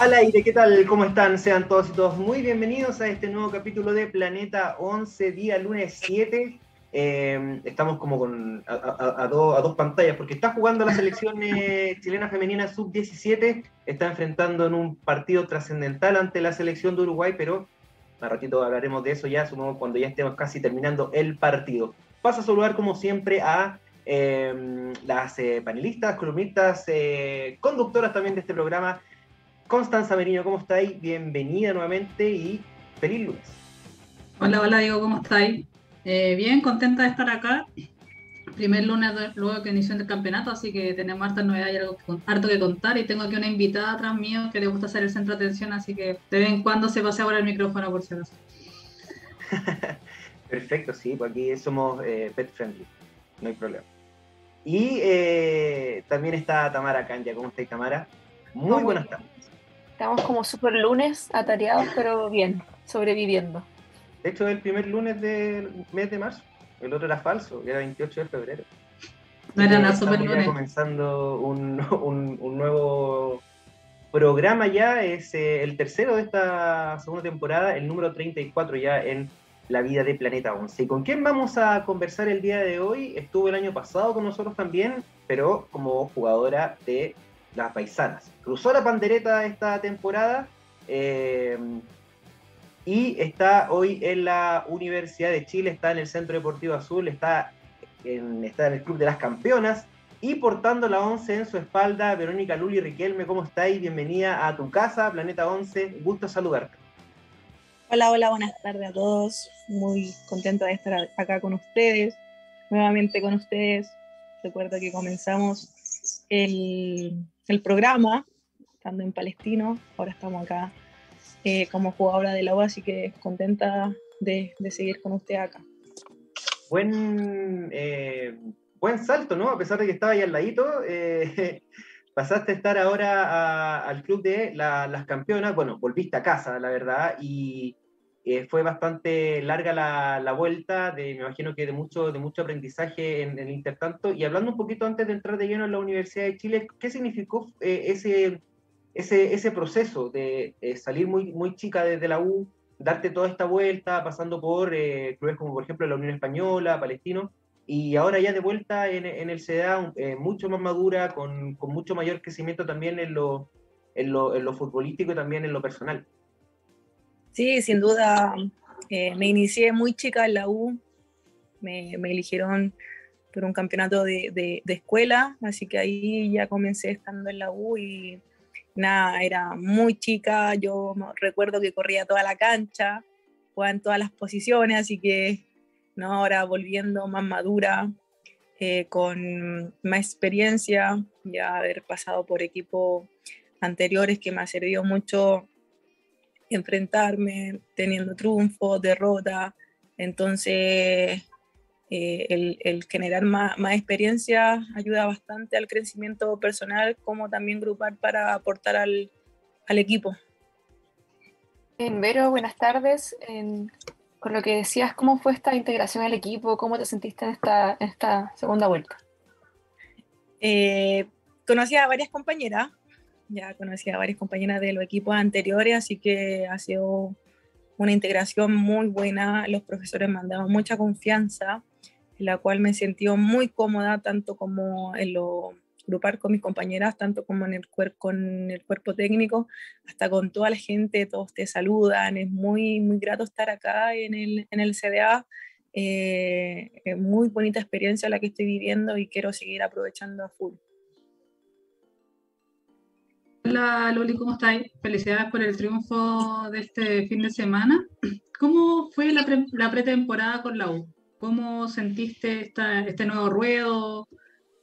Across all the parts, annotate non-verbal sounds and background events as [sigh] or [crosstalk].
Al aire, ¿qué tal? ¿Cómo están? Sean todos y todos muy bienvenidos a este nuevo capítulo de Planeta 11, día lunes 7. Eh, estamos como con a, dos pantallas porque está jugando la selección eh, chilena femenina sub-17, está enfrentando en un partido trascendental ante la selección de Uruguay, pero a ratito hablaremos de eso ya, supongo cuando ya estemos casi terminando el partido. Paso a saludar como siempre a eh, las panelistas, columnistas, conductoras también de este programa, Constanza Merino, ¿cómo estáis? Bienvenida nuevamente y feliz lunes. Hola, hola Diego, ¿cómo estáis? Eh, bien, contenta de estar acá. Primer lunes luego que inició el campeonato, así que tenemos hartas novedades y algo harto que contar. Y tengo aquí una invitada atrás mío que le gusta ser el centro de atención, así que de vez en cuando se pase ahora el micrófono por si acaso. [laughs] Perfecto, sí, pues aquí somos eh, pet friendly, no hay problema. Y eh, también está Tamara Canja. ¿Cómo estáis, Tamara? Muy buenas tardes. Estamos como super lunes, atareados, pero bien, sobreviviendo. De hecho, es el primer lunes del mes de marzo. El otro era falso, era 28 de febrero. No era nada super lunes. comenzando [laughs] un, nuevo programa ya, es eh, el tercero de esta segunda temporada, el número 34 ya en la vida de Planeta 11. ¿Y con quién vamos a conversar el día de hoy? Estuvo el año pasado con nosotros también, pero como jugadora de las paisanas. Cruzó la pandereta esta temporada eh, y está hoy en la Universidad de Chile, está en el Centro Deportivo Azul, está en, está en el Club de las Campeonas y portando la 11 en su espalda, Verónica Luli Riquelme, ¿cómo estáis? Bienvenida a tu casa, Planeta 11, gusto saludarte. Hola, hola, buenas tardes a todos, muy contento de estar acá con ustedes, nuevamente con ustedes. Recuerdo que comenzamos el, el programa, estando en Palestino, ahora estamos acá eh, como jugadora de la U, así que contenta de, seguir con usted acá. Buen, eh, buen salto, ¿no? A pesar de que estaba ahí al ladito, eh, [laughs] pasaste a estar ahora al club de las campeonas, bueno, volviste a casa, la verdad, y fue bastante larga la, la, vuelta, de, me imagino que de mucho, de mucho aprendizaje en, el intertanto. Y hablando un poquito antes de entrar de lleno en la Universidad de Chile, ¿qué significó eh, ese, ese, ese, proceso de eh, salir muy, muy chica desde la U, darte toda esta vuelta, pasando por eh, clubes como por ejemplo la Unión Española, Palestino, y ahora ya de vuelta en, en el CDA, mucho más madura, con, con, mucho mayor crecimiento también en lo, en lo, en lo futbolístico y también en lo personal? Sí, sin duda. Eh, me inicié muy chica en la U. Me, eligieron por un campeonato de, escuela, así que ahí ya comencé estando en la U y nada, era muy chica. Yo recuerdo que corría toda la cancha, jugaba en todas las posiciones, así que ¿no? ahora volviendo más madura, eh, con más experiencia, ya haber pasado por equipos anteriores que me ha servido mucho enfrentarme teniendo triunfo, derrota. Entonces, eh, el, generar más, experiencia ayuda bastante al crecimiento personal, como también grupar para aportar al, equipo. En Vero, buenas tardes. con lo que decías, ¿cómo fue esta integración al equipo? ¿Cómo te sentiste en esta, esta segunda vuelta? Eh, conocí a varias compañeras, ya conocí a varias compañeras de los equipos anteriores, así que ha sido una integración muy buena. Los profesores me han dado mucha confianza, en la cual me he sentido muy cómoda, tanto como en lo grupar con mis compañeras, tanto como en el, con el cuerpo técnico, hasta con toda la gente, todos te saludan, es muy, muy grato estar acá en el, en el CDA, eh, es muy bonita experiencia la que estoy viviendo y quiero seguir aprovechando a full. Hola Loli, ¿cómo estáis? Felicidades por el triunfo de este fin de semana. ¿Cómo fue la, pretemporada con la U? ¿Cómo sentiste esta, este nuevo ruedo,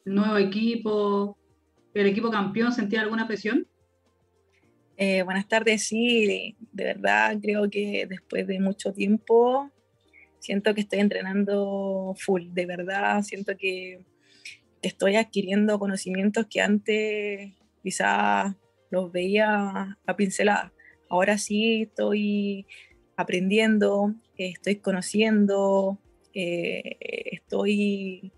el nuevo equipo, el equipo campeón? ¿Sentía alguna presión? Eh, buenas tardes, sí, de, verdad creo que después de mucho tiempo siento que estoy entrenando full, de verdad siento que, estoy adquiriendo conocimientos que antes quizás los veía a pinceladas. Ahora sí estoy aprendiendo, estoy conociendo, eh, estoy,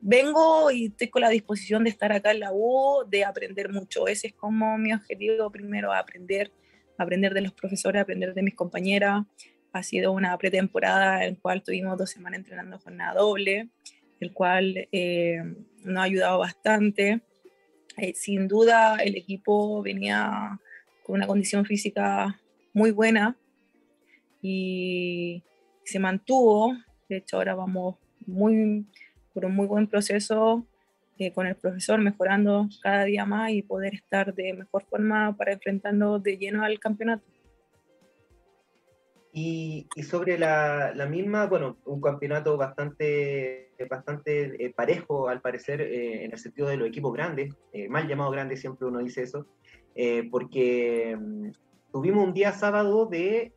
vengo y estoy con la disposición de estar acá en la U, de aprender mucho. Ese es como mi objetivo primero, aprender, aprender de los profesores, aprender de mis compañeras. Ha sido una pretemporada en la cual tuvimos dos semanas entrenando jornada doble, el cual eh, nos ha ayudado bastante. Eh, sin duda el equipo venía con una condición física muy buena y se mantuvo de hecho, ahora vamos muy, por un muy buen proceso eh, con el profesor, mejorando cada día más y poder estar de mejor forma para enfrentarnos de lleno al campeonato. Y, y sobre la, la, misma, bueno, un campeonato bastante, bastante eh, parejo al parecer eh, en el sentido de los equipos grandes, mal llamado grandes, siempre uno dice eso, porque mm, tuvimos un día sábado de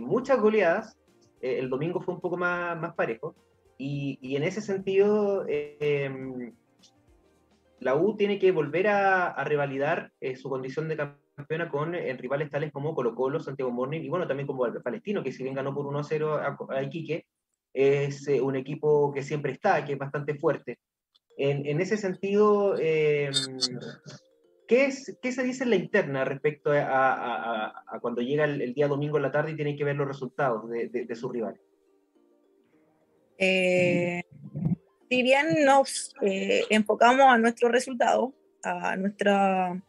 muchas goleadas, eh, el domingo fue un poco más, más parejo. Y, y en ese sentido, em, la U tiene que volver a, a revalidar eh, su condición de campeona con eh, rivales tales como Colo Colo, Santiago Morning y bueno, también como el Palestino, que si bien ganó por 1-0 a, Iquique, es un equipo que siempre está, que es bastante fuerte. En, en ese sentido, em, ¿Qué, es, ¿Qué, se dice en la interna respecto a, cuando llega el, día domingo en la tarde y tienen que ver los resultados de, de, sus rivales? Eh, si bien nos eh, enfocamos a nuestro resultado, a nuestro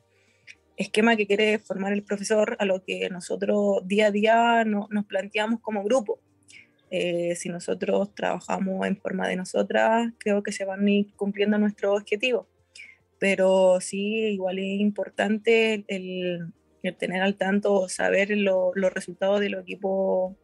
esquema que quiere formar el profesor, a lo que nosotros día a día no, nos planteamos como grupo. Eh, si nosotros trabajamos en forma de nosotras, creo que se van a ir cumpliendo nuestros objetivos. Pero sí, igual es importante el, tener al tanto, saber los resultados de los equipos,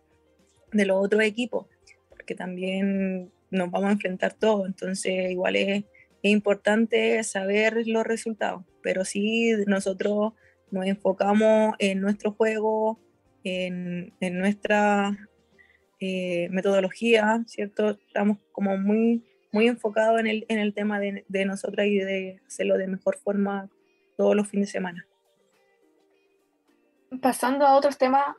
de los otros equipos, porque también nos vamos a enfrentar todos, entonces igual es, importante saber los resultados, pero sí nosotros nos enfocamos en nuestro juego, en, nuestra eh, metodología, ¿cierto? Estamos como muy muy enfocado en el, en el tema de, de nosotras y de hacerlo de mejor forma todos los fines de semana. Pasando a otros temas,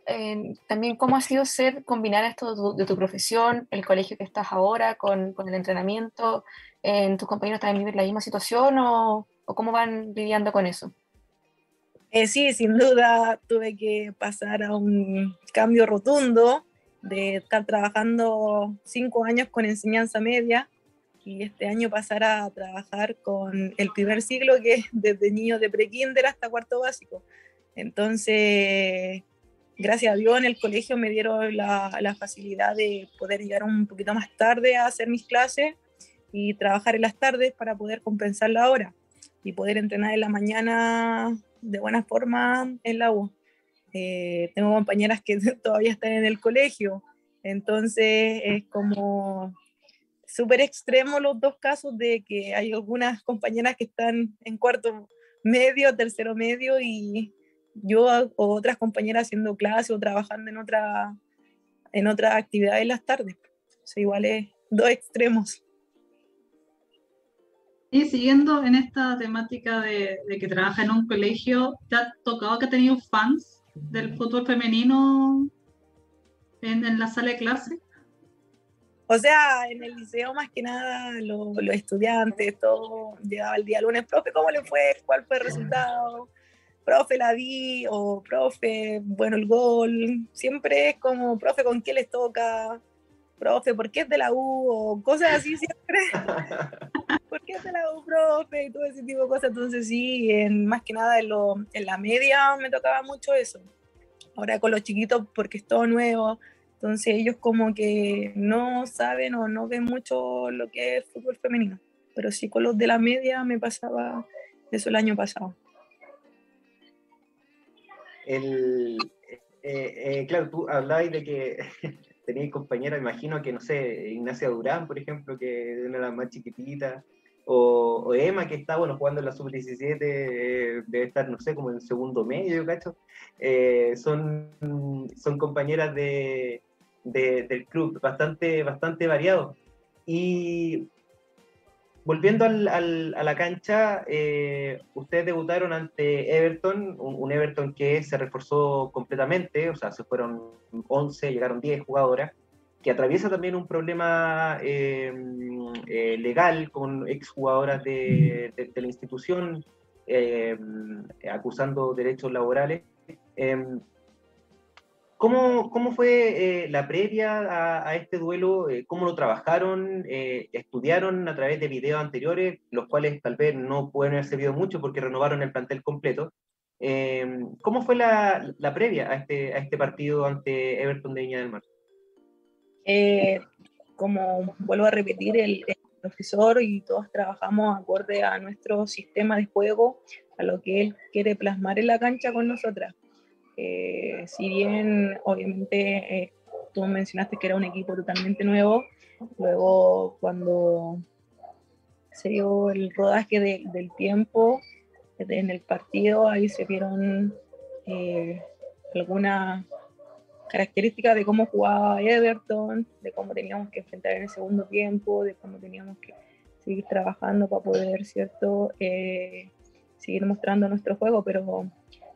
también cómo ha sido ser, combinar esto de tu, profesión, el colegio que estás ahora, con, con el entrenamiento, en ¿tus compañeros también viven la misma situación o, o cómo van lidiando con eso? Eh, sí, sin duda tuve que pasar a un cambio rotundo de estar trabajando cinco años con enseñanza media y este año pasar a trabajar con el primer siglo, que es desde niños de prekinder hasta cuarto básico. Entonces, gracias a Dios en el colegio me dieron la, la, facilidad de poder llegar un poquito más tarde a hacer mis clases y trabajar en las tardes para poder compensar la hora y poder entrenar en la mañana de buena forma en la U. Eh, tengo compañeras que [laughs] todavía están en el colegio, entonces es como súper extremo los dos casos de que hay algunas compañeras que están en cuarto medio, tercero medio y yo o otras compañeras haciendo clase o trabajando en otra en otra actividad en las tardes. O sea, igual es dos extremos. Y siguiendo en esta temática de, de, que trabaja en un colegio, ¿te ha tocado que ha tenido fans del fútbol femenino en, en la sala de clase? O sea, en el liceo más que nada los, estudiantes, todo llegaba el día lunes, profe, ¿cómo le fue? ¿Cuál fue el resultado? Profe, la vi, o profe, bueno, el gol. Siempre es como, profe, ¿con qué les toca? Profe, ¿por qué es de la U? O cosas así siempre. [laughs] ¿Por qué de la U, profe? Y todo ese tipo de cosas. Entonces sí, más que nada en, lo, en la media me tocaba mucho eso. Ahora con los chiquitos, porque es todo nuevo entonces ellos como que no saben o no ven mucho lo que es fútbol femenino. Pero sí con los de la media me pasaba eso el año pasado. El, eh, eh, claro, tú hablabas de que [laughs] tenéis compañeras, imagino que, no sé, Ignacia Durán, por ejemplo, que de las más chiquititas, o, Emma, que está, bueno, jugando en la sub-17, eh, debe estar, no sé, como en segundo medio, ¿cacho? Eh, son, son compañeras de, del club, bastante, bastante variados. Y volviendo a la cancha, eh, ustedes debutaron ante Everton, un, Everton que se reforzó completamente, o sea, se fueron 11, llegaron 10 jugadoras, que atraviesa también un problema eh, eh, legal con exjugadoras de, la institución acusando derechos laborales. ¿Cómo, ¿Cómo, fue eh, la previa a, este duelo? Eh, ¿Cómo lo trabajaron? ¿Estudiaron a través de videos anteriores, los cuales tal vez no pueden haber servido mucho porque renovaron el plantel completo? ¿Cómo fue la, la, previa a este, a este partido ante Everton de Viña del Mar? Como vuelvo a repetir, el, el, profesor y todos trabajamos acorde a nuestro sistema de juego, a lo que él quiere plasmar en la cancha con nosotras. Eh, si bien obviamente eh, tú mencionaste que era un equipo totalmente nuevo, luego cuando se dio el rodaje del tiempo en el partido, ahí se vieron eh, algunas características de cómo jugaba Everton, de cómo teníamos que enfrentar en el segundo tiempo, de cómo teníamos que seguir trabajando para poder, ¿cierto?, seguir mostrando nuestro juego, pero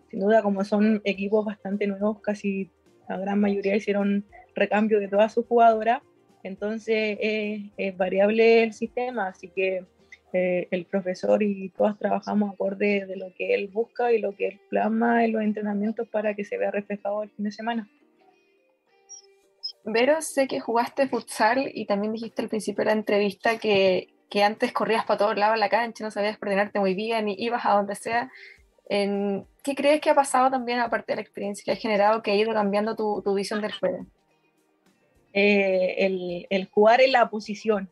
sin duda como son equipos bastante nuevos, casi la gran mayoría hicieron recambio de todas sus jugadoras, entonces es variable el sistema, así que eh, el profesor y todas trabajamos acorde de lo que él busca y lo que él plasma en los entrenamientos para que se vea reflejado el fin de semana. Vero, sé que jugaste futsal y también dijiste al principio de la entrevista que, que antes corrías para todos lados en la cancha, no sabías coordinarte muy bien y ibas a donde sea. ¿Qué crees que ha pasado también, aparte de la experiencia que has generado, que ha ido cambiando tu, tu visión del juego? Eh, el, el, jugar en la posición,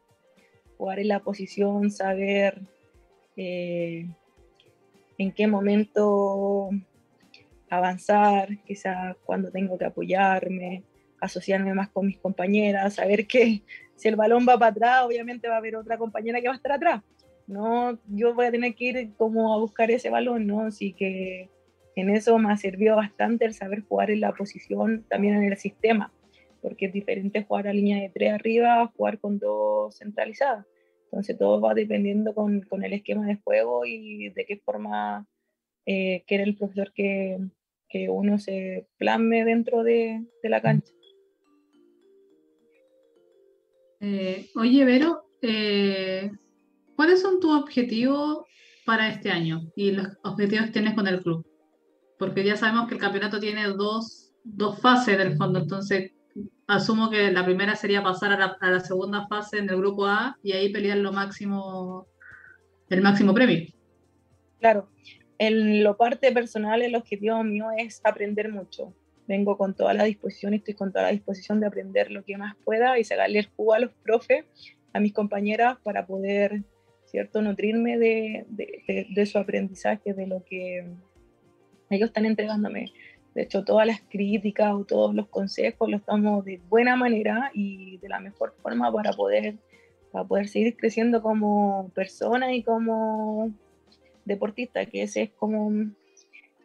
jugar en la posición, saber eh, en qué momento avanzar, quizás cuando tengo que apoyarme, asociarme más con mis compañeras, saber que si el balón va para atrás, obviamente va a haber otra compañera que va a estar atrás no, yo voy a tener que ir como a buscar ese balón, ¿no? Así que en eso me servido bastante el saber jugar en la posición, también en el sistema, porque es diferente jugar a línea de tres arriba, jugar con dos centralizadas. Entonces todo va dependiendo con, con el esquema de juego y de qué forma eh, quiere el profesor que, que, uno se plasme dentro de, de la cancha. Eh, oye, Vero, eh, ¿cuáles son tus objetivos para este año y los objetivos que tienes con el club? Porque ya sabemos que el campeonato tiene dos, dos fases del fondo, entonces asumo que la primera sería pasar a la, segunda fase en el grupo A y ahí pelear lo máximo, el máximo premio. Claro, en lo parte personal el objetivo mío es aprender mucho. Vengo con toda la disposición, estoy con toda la disposición de aprender lo que más pueda y sacarle el jugo a los profes, a mis compañeras para poder ¿cierto? Nutrirme de, de, su aprendizaje, de lo que ellos están entregándome. De hecho, todas las críticas o todos los consejos los damos de buena manera y de la mejor forma para poder, para poder seguir creciendo como persona y como deportista, que ese es como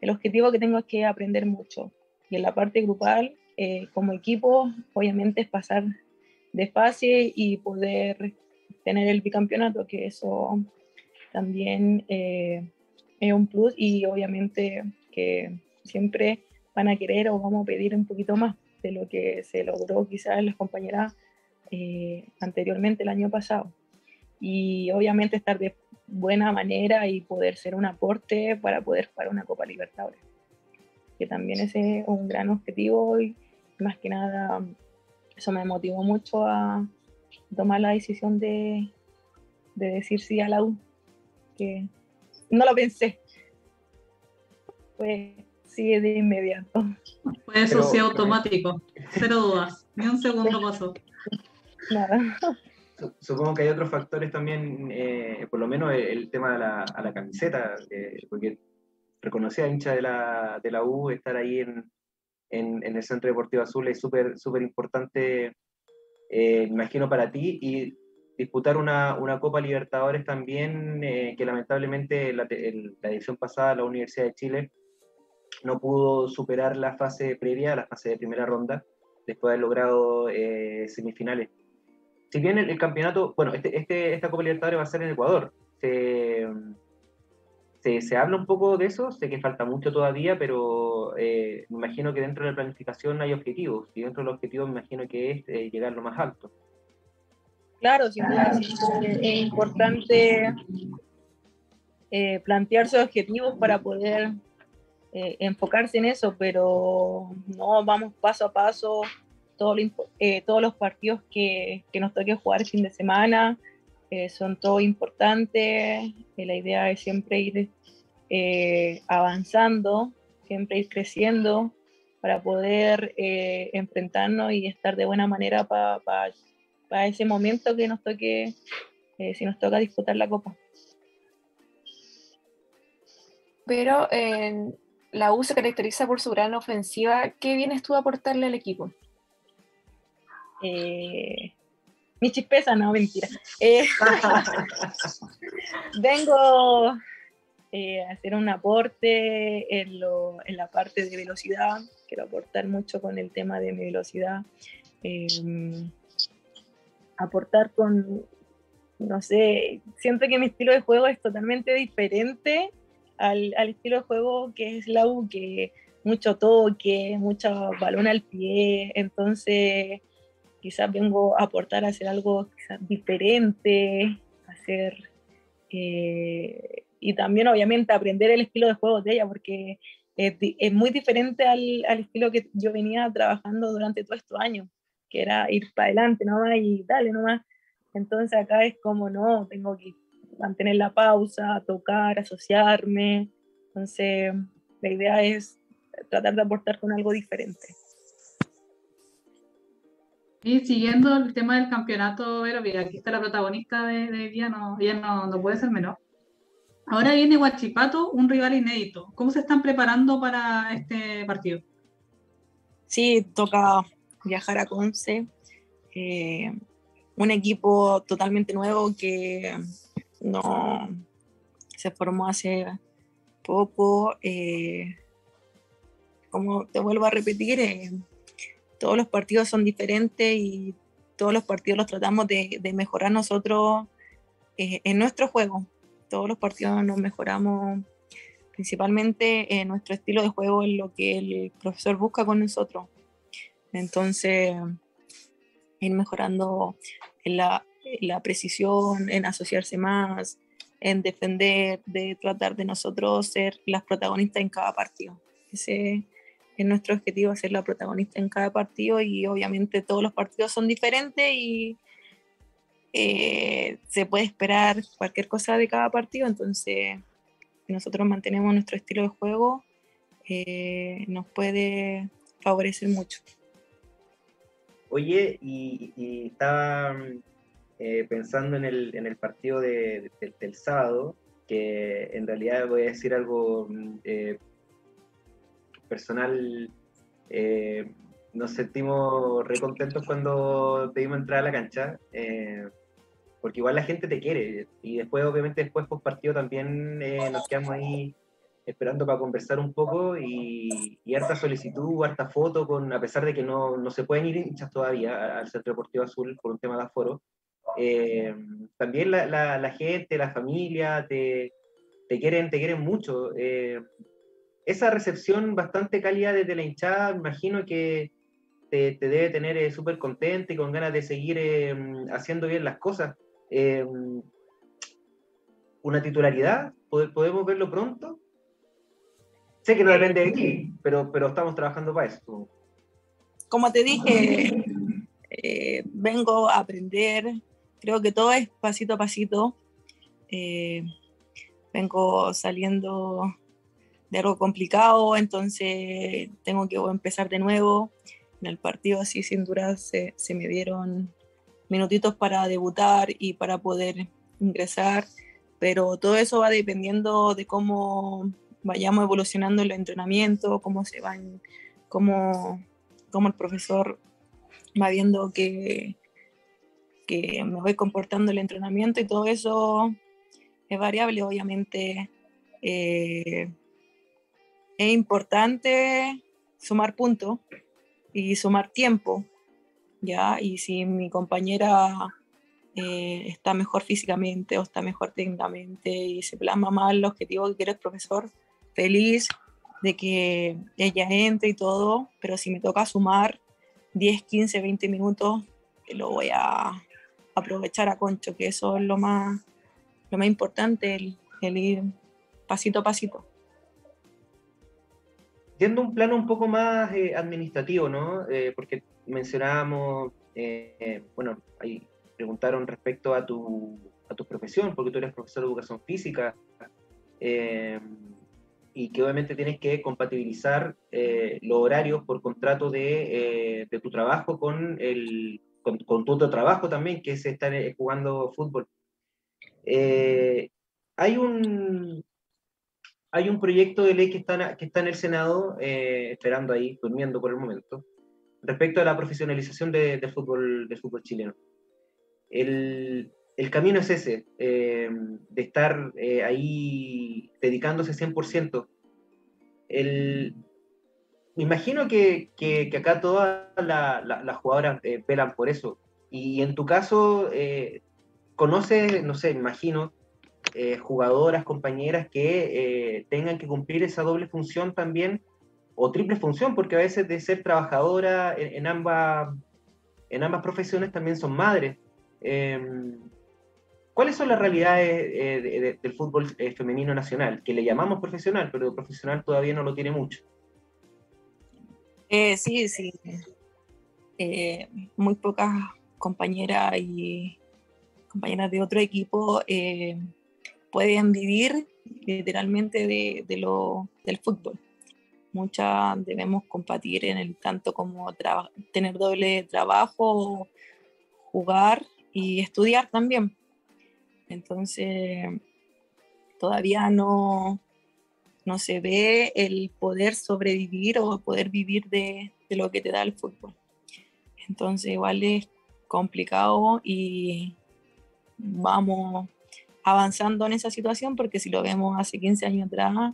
el objetivo que tengo es que aprender mucho. Y en la parte grupal, eh, como equipo, obviamente es pasar de fase y poder tener el bicampeonato, que eso también eh, es un plus y obviamente que siempre van a querer o vamos a pedir un poquito más de lo que se logró quizás las compañeras eh, anteriormente el año pasado. Y obviamente estar de buena manera y poder ser un aporte para poder jugar una Copa Libertadores, que también ese es un gran objetivo y más que nada eso me motivó mucho a, tomar la decisión de, de decir sí a la U, que no lo pensé. Pues sí, de inmediato. Fue eso sí automático, cero dudas, ni un segundo pasó. Nada. Supongo que hay otros factores también, eh, por lo menos el, tema de la, a la camiseta, eh, porque reconocía hincha de la, de la U estar ahí en, en, el Centro Deportivo Azul es súper súper importante, eh, imagino, para ti. Y disputar una, una Copa Libertadores también, eh, que lamentablemente la, edición pasada la Universidad de Chile no pudo superar la fase previa, la fase de primera ronda, después de haber logrado eh, semifinales. Si bien el, campeonato, bueno, este, este, esta Copa Libertadores va a ser en Ecuador, se, se, habla un poco de eso, sé que falta mucho todavía, pero eh, me imagino que dentro de la planificación hay objetivos, y dentro del objetivo me imagino que es eh, llegar lo más alto. Claro, sin es importante eh, plantearse objetivos para poder enfocarse en eso, pero no vamos paso a paso, todos los partidos que, que nos toque jugar el fin de semana, son todo importantes. la idea es siempre ir eh, avanzando, siempre ir creciendo para poder eh, enfrentarnos y estar de buena manera para ese momento que nos toque, eh, si nos toca disputar la copa. Pero la U se caracteriza por su gran ofensiva. ¿Qué vienes tú a aportarle al equipo? Mi chispeza, no, mentira. [laughs] vengo eh, hacer un aporte en, la parte de velocidad, quiero aportar mucho con el tema de mi velocidad, em, aportar con, no sé, siento que mi estilo de juego es totalmente diferente al, estilo de juego que es la U, que mucho toque, mucho balón al pie, entonces quizás vengo a aportar a hacer algo diferente, hacer eh, y también obviamente aprender el estilo de juego de ella, porque es, muy diferente al, al, estilo que yo venía trabajando durante todos estos años, que era ir para adelante nomás y dale nomás. Entonces acá es como, no, tengo que mantener la pausa, tocar, asociarme. Entonces la idea es tratar de aportar con algo diferente. Y siguiendo el tema del campeonato, pero aquí está la protagonista de, de día, no, ella no, no puede ser menor. Ahora viene Huachipato, un rival inédito. ¿Cómo se están preparando para este partido? Sí, toca viajar a Conce. Eh, un equipo totalmente nuevo que no se formó hace poco. Eh, como te vuelvo a repetir, eh, todos los partidos son diferentes y todos los partidos los tratamos de, mejorar nosotros en nuestro juego todos los partidos nos mejoramos principalmente en nuestro estilo de juego, en lo que el profesor busca con nosotros. Entonces, ir mejorando en la, precisión, en asociarse más, en defender, de tratar de nosotros ser las protagonistas en cada partido. Ese es nuestro objetivo, ser la protagonista en cada partido y obviamente todos los partidos son diferentes y eh, se puede esperar cualquier cosa de cada partido, entonces nosotros mantenemos nuestro estilo de juego, eh, nos puede favorecer mucho. Oye, y, estaba eh, pensando en el, en el partido de, del sábado, que en realidad voy a decir algo personal nos sentimos recontentos cuando pedimos entrar a la cancha porque igual la gente te quiere. Y después, obviamente, después post partido también eh, nos quedamos ahí esperando para conversar un poco y, harta solicitud, harta foto, con, a pesar de que no, no se pueden ir hinchas todavía al Centro Deportivo Azul por un tema de aforo. Eh, también la, la, gente, la familia, te, te, quieren, te quieren mucho. Eh, esa recepción bastante cálida desde la hinchada, me imagino que te, te debe tener súper contento y con ganas de seguir haciendo bien las cosas. Em, una titularidad, ¿podemos verlo pronto? Sé que no depende de aquí, pero, pero estamos trabajando para eso. Como te dije, [laughs] eh, vengo a aprender, creo que todo es pasito a pasito. Eh, vengo saliendo de algo complicado, entonces tengo que empezar de nuevo. En el partido así sin duda se, se me dieron minutitos para debutar y para poder ingresar, pero todo eso va dependiendo de cómo vayamos evolucionando el entrenamiento, cómo se van cómo, cómo el profesor va viendo que, que me voy comportando el entrenamiento y todo eso es variable, obviamente. Eh, es importante sumar puntos y sumar tiempo, ¿ya? Y si mi compañera eh, está mejor físicamente o está mejor técnicamente y se plasma mal el objetivo que quiere el profesor, feliz de que ella entre y todo, pero si me toca sumar 10, 15, 20 minutos, lo voy a aprovechar a concho, que eso es lo más, lo más importante, el, el ir pasito a pasito. Yendo un plano un poco más eh, administrativo, ¿no? Eh, porque mencionábamos, eh, bueno, ahí preguntaron respecto a tu, a tu profesión, porque tú eres profesor de educación física, y que obviamente tienes que compatibilizar los horarios por contrato de, de tu trabajo con, el, con, con, tu otro trabajo también, que es estar jugando fútbol. hay un, hay un proyecto de ley que está, que está en el Senado, eh, esperando ahí, durmiendo por el momento, respecto a la profesionalización del de fútbol, de fútbol chileno. El, el camino es ese, eh, de estar eh, ahí dedicándose 100%. El, me imagino que, que, acá todas las jugadoras velan por eso. Y en tu caso, conoces, no sé, imagino, eh, jugadoras, compañeras que eh, tengan que cumplir esa doble función también, o triple función, porque a veces de ser trabajadora en, ambas, en ambas profesiones también son madres. Em, ¿Cuáles son las realidades eh, del fútbol femenino nacional? Que le llamamos profesional, pero profesional todavía no lo tiene mucho. sí, sí. muy pocas compañeras y compañeras de otro equipo pueden vivir literalmente de, lo, del fútbol. Muchas debemos compartir en el tanto como tener doble trabajo, jugar y estudiar también. Entonces, todavía no, no se ve el poder sobrevivir o poder vivir de, de lo que te da el fútbol. Entonces, igual es complicado y vamos avanzando en esa situación, porque si lo vemos hace 15 años atrás,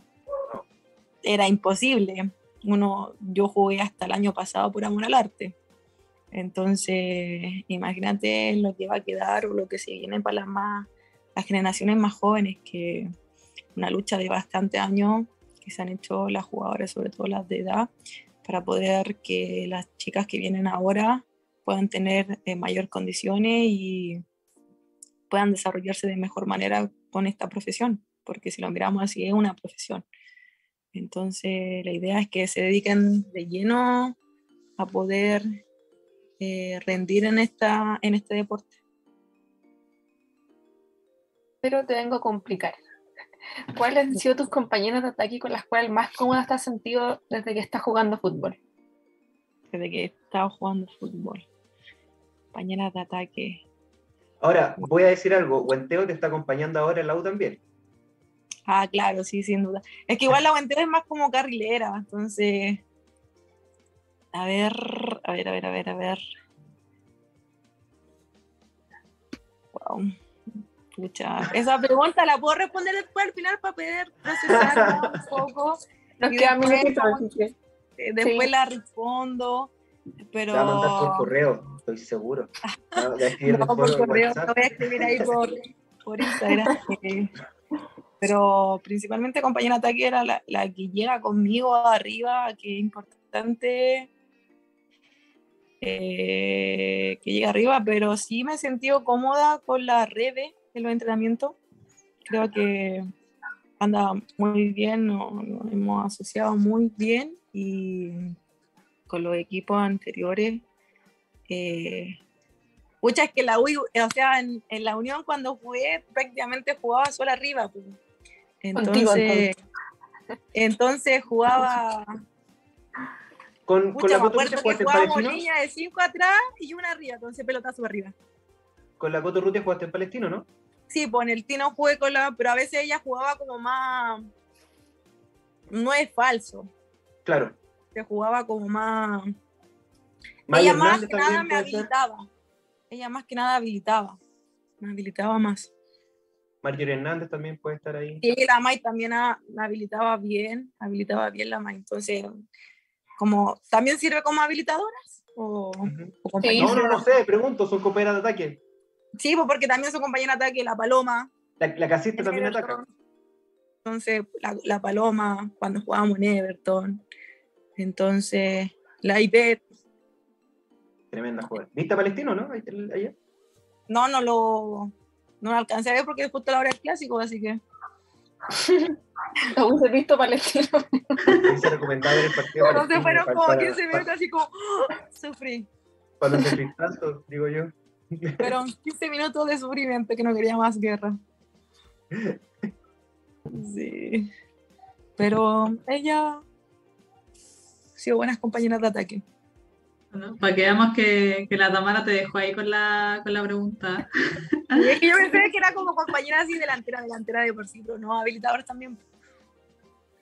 era imposible. Uno, yo jugué hasta el año pasado por amor al arte. Entonces, imagínate lo que va a quedar o lo que se viene para las, más, las generaciones más jóvenes, que una lucha de bastante años que se han hecho las jugadoras, sobre todo las de edad, para poder que las chicas que vienen ahora puedan tener eh, mayor condiciones y, puedan desarrollarse de mejor manera con esta profesión, porque si lo miramos así es una profesión. Entonces la idea es que se dediquen de lleno a poder eh, rendir en, esta, en este deporte. Pero te vengo a complicar. ¿Cuáles han sido tus compañeros de ataque con las cuales más cómoda te has sentido desde que estás jugando fútbol? Desde que he estado jugando fútbol. Compañeras de ataque. Ahora, voy a decir algo, Guenteo te está acompañando ahora en la U también. Ah, claro, sí, sin duda. Es que igual la Guenteo es más como carrilera, entonces... A ver, a ver, a ver, a ver, a ver. Wow. Pucha, esa pregunta la puedo responder después al final para poder procesar un poco. Nos queda después, después la respondo, pero... Te va a mandar por correo estoy seguro. [laughs] No, por correo, no voy a escribir ahí por, por Instagram. [laughs] pero principalmente compañera ataque era la, la, que llega conmigo arriba, que es importante eh, que llegue arriba, pero sí me he sentido cómoda con la red en los entrenamientos. Creo que anda muy bien, nos, nos hemos asociado muy bien y con los equipos anteriores eh, es que la UI, o sea, en, la Unión cuando jugué prácticamente jugaba sola arriba. Pues. Entonces, entonces jugaba... Con, con la Coto jugaste jugábamos línea de 5 atrás y una arriba, ese pelotazo arriba. Con la Coto Rutia jugaste en Palestino, ¿no? Sí, pues en el Tino jugué con la... Pero a veces ella jugaba como más... No es falso. Claro. se jugaba como más... Maya ella más que nada me puede ser. habilitaba. Ella más que nada habilitaba. Me habilitaba más. Marjorie Hernández también puede estar ahí. Sí, la May también ha- me habilitaba bien, habilitaba bien la May. Entonces, como, ¿también sirve como habilitadoras? O, Ujú. o compañeras No, no, no sé, pregunto, son compañeras de ataque. Sí, pues porque también su compañera de ataque, la Paloma. La, la casista también Everton. ataca. Entonces, la, la Paloma, cuando jugábamos en Everton. Entonces, la Ivette. Tremenda jugadora. ¿Viste a Palestino, no? Ayer. No, no lo, no lo alcancé a ver porque es justo la hora del clásico, así que. [laughs] Lo hubiese visto palestino. Se recomendaba ver el partido. de Entonces Palestino fueron como para- 15 minutos así como. ¡ah! Sufrí. Para no sufrir tanto, digo yo. Fueron 15 minutos de sufrimiento que no quería más guerra. Sí. Pero ella ha sido buenas compañeras de ataque. Bueno, para que veamos que, que la Tamara te dejó ahí con la, con la pregunta. [laughs] Y es que yo pensé que era como compañera así delantera, delantera de por sí, pero no, habilitadores también.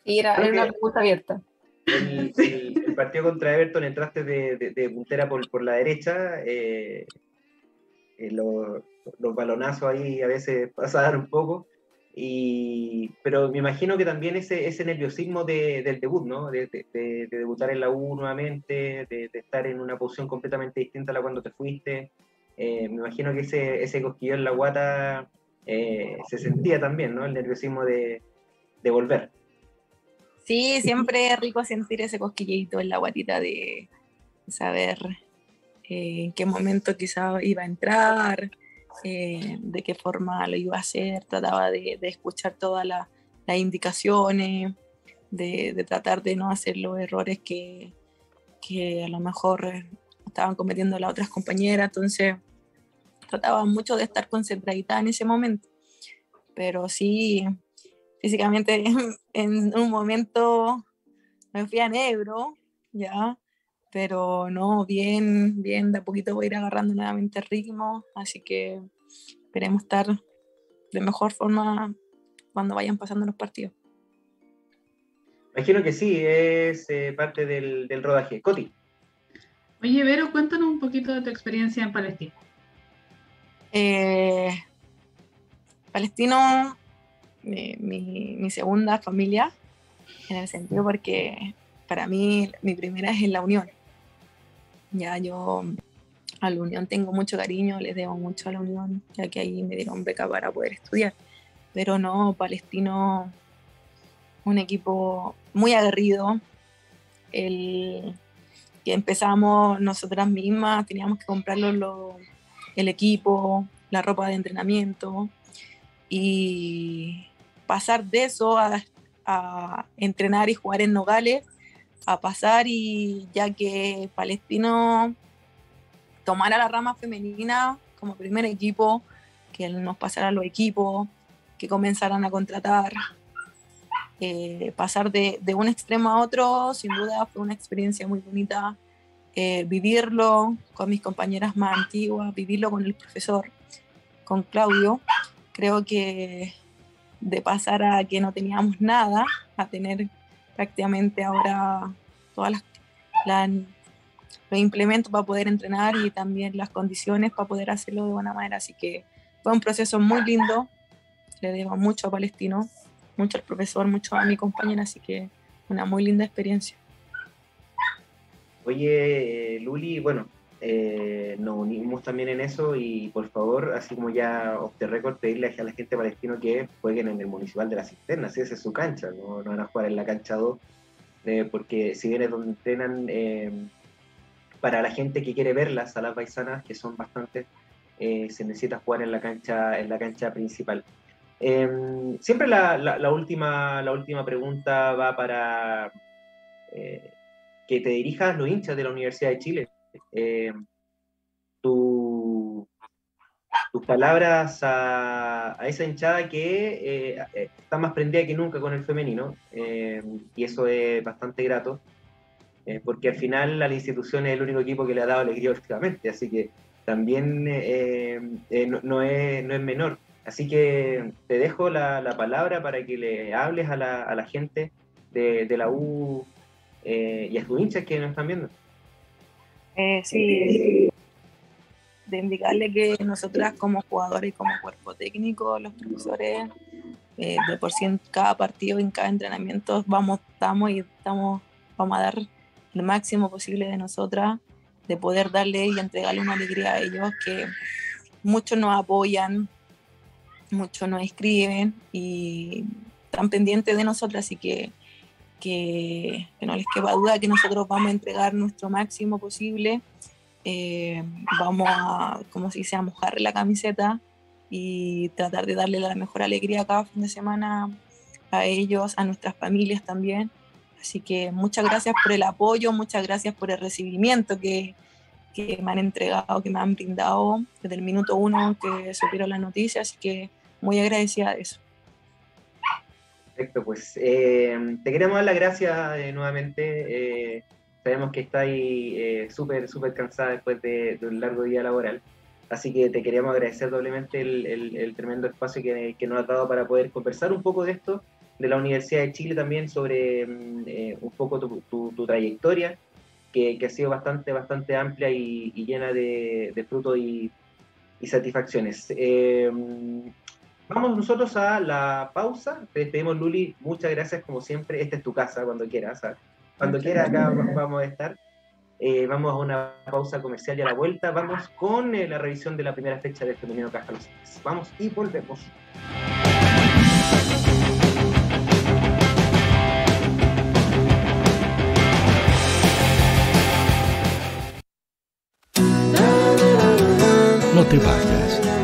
Y era, una pregunta abierta. El, el- el partido contra Everton entraste de, de- de puntera por, por la derecha. eh, eh, lo- los balonazos ahí a veces pasaban un poco. Pero me imagino que también ese, nerviosismo de- del debut, ¿no? De, de- de- de debutar en la U nuevamente, de, estar en una posición completamente distinta a la cuando te fuiste. eh, me imagino que ese, ese cosquillo en la guata eh, se sentía también, ¿no? El nerviosismo de, de volver. Sí, siempre es rico sentir ese cosquillito en la guatita de saber eh, en qué momento quizá iba a entrar, eh, de qué forma lo iba a hacer, trataba de, escuchar todas la- las indicaciones, de, tratar de no hacer los errores que, que a lo mejor estaban cometiendo las otras compañeras, entonces trataba mucho de estar concentradita en ese momento, pero sí, físicamente [laughs] en un momento me fui a negro, ya, pero no, bien, bien, de a poquito voy a ir agarrando nuevamente ritmo, así que esperemos estar de mejor forma cuando vayan pasando los partidos. Imagino que sí, es eh, parte del, del rodaje. Coti. Oye, Vero, cuéntanos un poquito de tu experiencia en Palestina. Eh, Palestino, eh, mi, mi segunda familia, en el sentido porque para mí mi primera es en la Unión. Ya yo a la Unión tengo mucho cariño, les debo mucho a la Unión, ya que ahí me dieron beca para poder estudiar. Pero no, Palestino, un equipo muy aguerrido. El que empezamos nosotras mismas, teníamos que comprarlo lo- el equipo, la ropa de entrenamiento y pasar de eso a, a entrenar y jugar en Nogales, a pasar y ya que Palestino tomara la rama femenina como primer equipo, que nos pasara los equipos, que comenzaran a contratar, eh, pasar de, de un extremo a otro, sin duda fue una experiencia muy bonita eh, vivirlo con mis compañeras más antiguas, vivirlo con el profesor, con Claudio. Creo que de pasar a que no teníamos nada, a tener prácticamente ahora todas las, las- los implementos para poder entrenar y también las condiciones para poder hacerlo de buena manera. Así que fue un proceso muy lindo. Le debo mucho a Palestino, mucho al profesor, mucho a mi compañera, así que una muy linda experiencia. Oye, Luli, bueno, eh, nos unimos también en eso y por favor, así como ya off the record, pedirle a la gente palestina que jueguen en el Municipal de la Cisterna, si esa es su cancha, no, no van a jugar en la cancha 2, eh, porque si bien es donde entrenan, eh, para la gente que quiere a las paisanas, que son bastantes, eh, se necesita jugar en la cancha, en la cancha principal. Eh, siempre la, la- la última, la última pregunta va para eh, que te dirijas los hinchas de la Universidad de Chile. Eh, tu- tus palabras a, esa hinchada que eh, está más prendida que nunca con el femenino, eh, y eso es bastante grato, eh, porque al final la institución es el único equipo que le ha dado alegría últimamente, así que también no, es, no es menor. Así que te dejo la, la palabra para que le hables a la, a la gente de, de la U y a tus hinchas que nos están viendo. Eh, sí, de indicarle que nosotras como jugadores y como cuerpo técnico, los profesores, eh, de por sí en cada partido, en cada entrenamiento, vamos, estamos y estamos, vamos a dar el máximo posible de nosotras, de poder darle y entregarle una alegría a ellos que muchos nos apoyan, muchos nos escriben y están pendientes de nosotras, así que, que, no les quepa duda que nosotros vamos a entregar nuestro máximo posible. Eh, vamos a, como si dice, a mojar la camiseta y tratar de darle la mejor alegría cada fin de semana a ellos, a nuestras familias también. Así que muchas gracias por el apoyo, muchas gracias por el recibimiento que, que me han entregado, que me han brindado desde el minuto uno que supieron la noticia, así que muy agradecida de eso. Perfecto, pues eh, te queremos dar las gracias eh, nuevamente. Eh, sabemos que estás ahí súper, súper cansada después de, un largo día laboral. Así que te queríamos agradecer doblemente el, el, tremendo espacio que, que, nos has dado para poder conversar un poco de esto, de la Universidad de Chile también, sobre mm, un poco tu, tu, trayectoria, que, que, ha sido bastante, bastante amplia y, llena de, de frutos y, y, satisfacciones. Vamos nosotros a la pausa. Te despedimos, Luli. Muchas gracias, como siempre. Esta es tu casa cuando quieras. Cuando quieras, acá [laughs] vamos a estar. Eh, vamos a una pausa comercial y a la vuelta vamos con eh, la revisión de la primera fecha del femenino Caja Los Vamos y volvemos. No te vayas.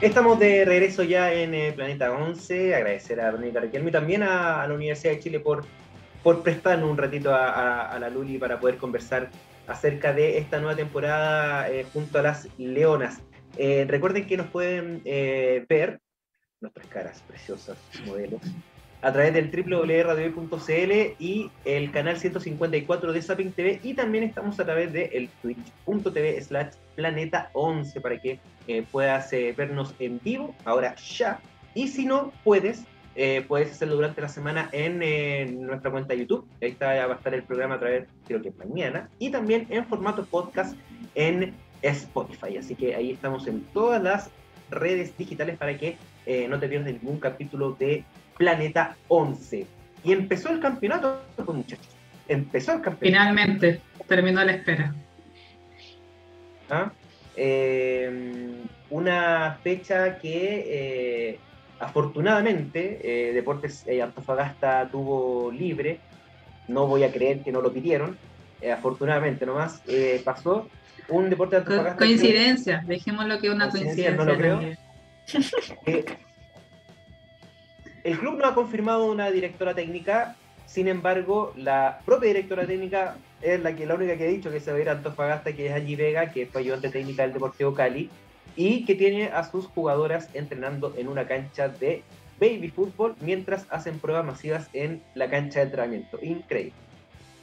Estamos de regreso ya en el Planeta 11. Agradecer a Verónica Riquelme y también a, la Universidad de Chile por, por prestarnos un ratito a, la Luli para poder conversar acerca de esta nueva temporada eh, junto a las Leonas. Eh, recuerden que nos pueden eh, ver nuestras caras preciosas, modelos, a través del www.radiohoy.cl y el canal 154 de Zapping TV y también estamos a través de el twitch.tv slash planeta 11 para que eh, puedas eh, vernos en vivo ahora ya. Y si no puedes eh, puedes hacerlo durante la semana en nuestra cuenta de YouTube. Ahí está, va a estar el programa a través creo que mañana. Y también en formato podcast en Spotify. Así que ahí estamos en todas las redes digitales para que no te pierdas ningún capítulo de Planeta 11. Y empezó el campeonato, pues, muchachos. Empezó el campeonato. Finalmente, terminó la espera. ¿Ah? Eh, una fecha que eh, afortunadamente Deportes Antofagasta tuvo libre. No voy a creer que no lo pidieron. afortunadamente nomás pasó. Un deporte de Antofagasta. Coincidencia, dejémoslo que es una coincidencia. No lo creo. [laughs] El club no ha confirmado una directora técnica, sin embargo, la propia directora técnica es la que la única que ha dicho que se va a ir a Antofagasta, que es Allí Vega, que fue ayudante técnica del Deportivo Cali, y que tiene a sus jugadoras entrenando en una cancha de baby fútbol mientras hacen pruebas masivas en la cancha de entrenamiento. Increíble.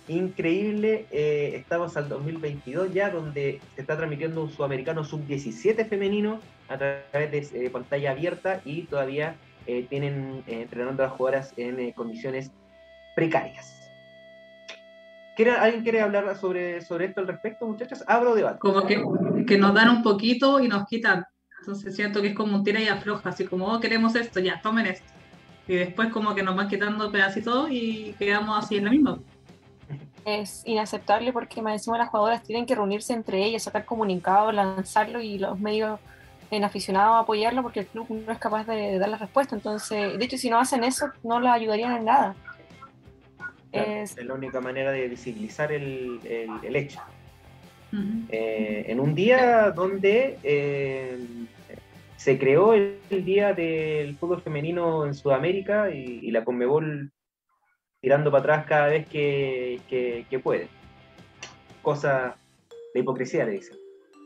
Increíble, eh, estamos al 2022 ya, donde se está transmitiendo un sudamericano sub-17 femenino a través de eh, pantalla abierta y todavía eh, tienen eh, entrenando a las jugadoras en condiciones precarias. ¿Alguien quiere hablar sobre, sobre esto al respecto, muchachos? Abro debate. Como que, que nos dan un poquito y nos quitan. Entonces siento que es como un tira y afloja, así como, oh, queremos esto, ya, tomen esto. y después como que nos van quitando pedacitos y quedamos así en la misma. Es inaceptable porque más encima las jugadoras tienen que reunirse entre ellas, sacar comunicados, lanzarlo y los medios en aficionados apoyarlo porque el club no es capaz de dar la respuesta. Entonces, de hecho, si no hacen eso, no la ayudarían en nada. es... la única manera de visibilizar el, el, hecho. Eh, en un día donde eh, se creó el, día del fútbol femenino en Sudamérica y, la Conmebol tirando para atrás cada vez que, que puede. Cosa de hipocresía, le dicen.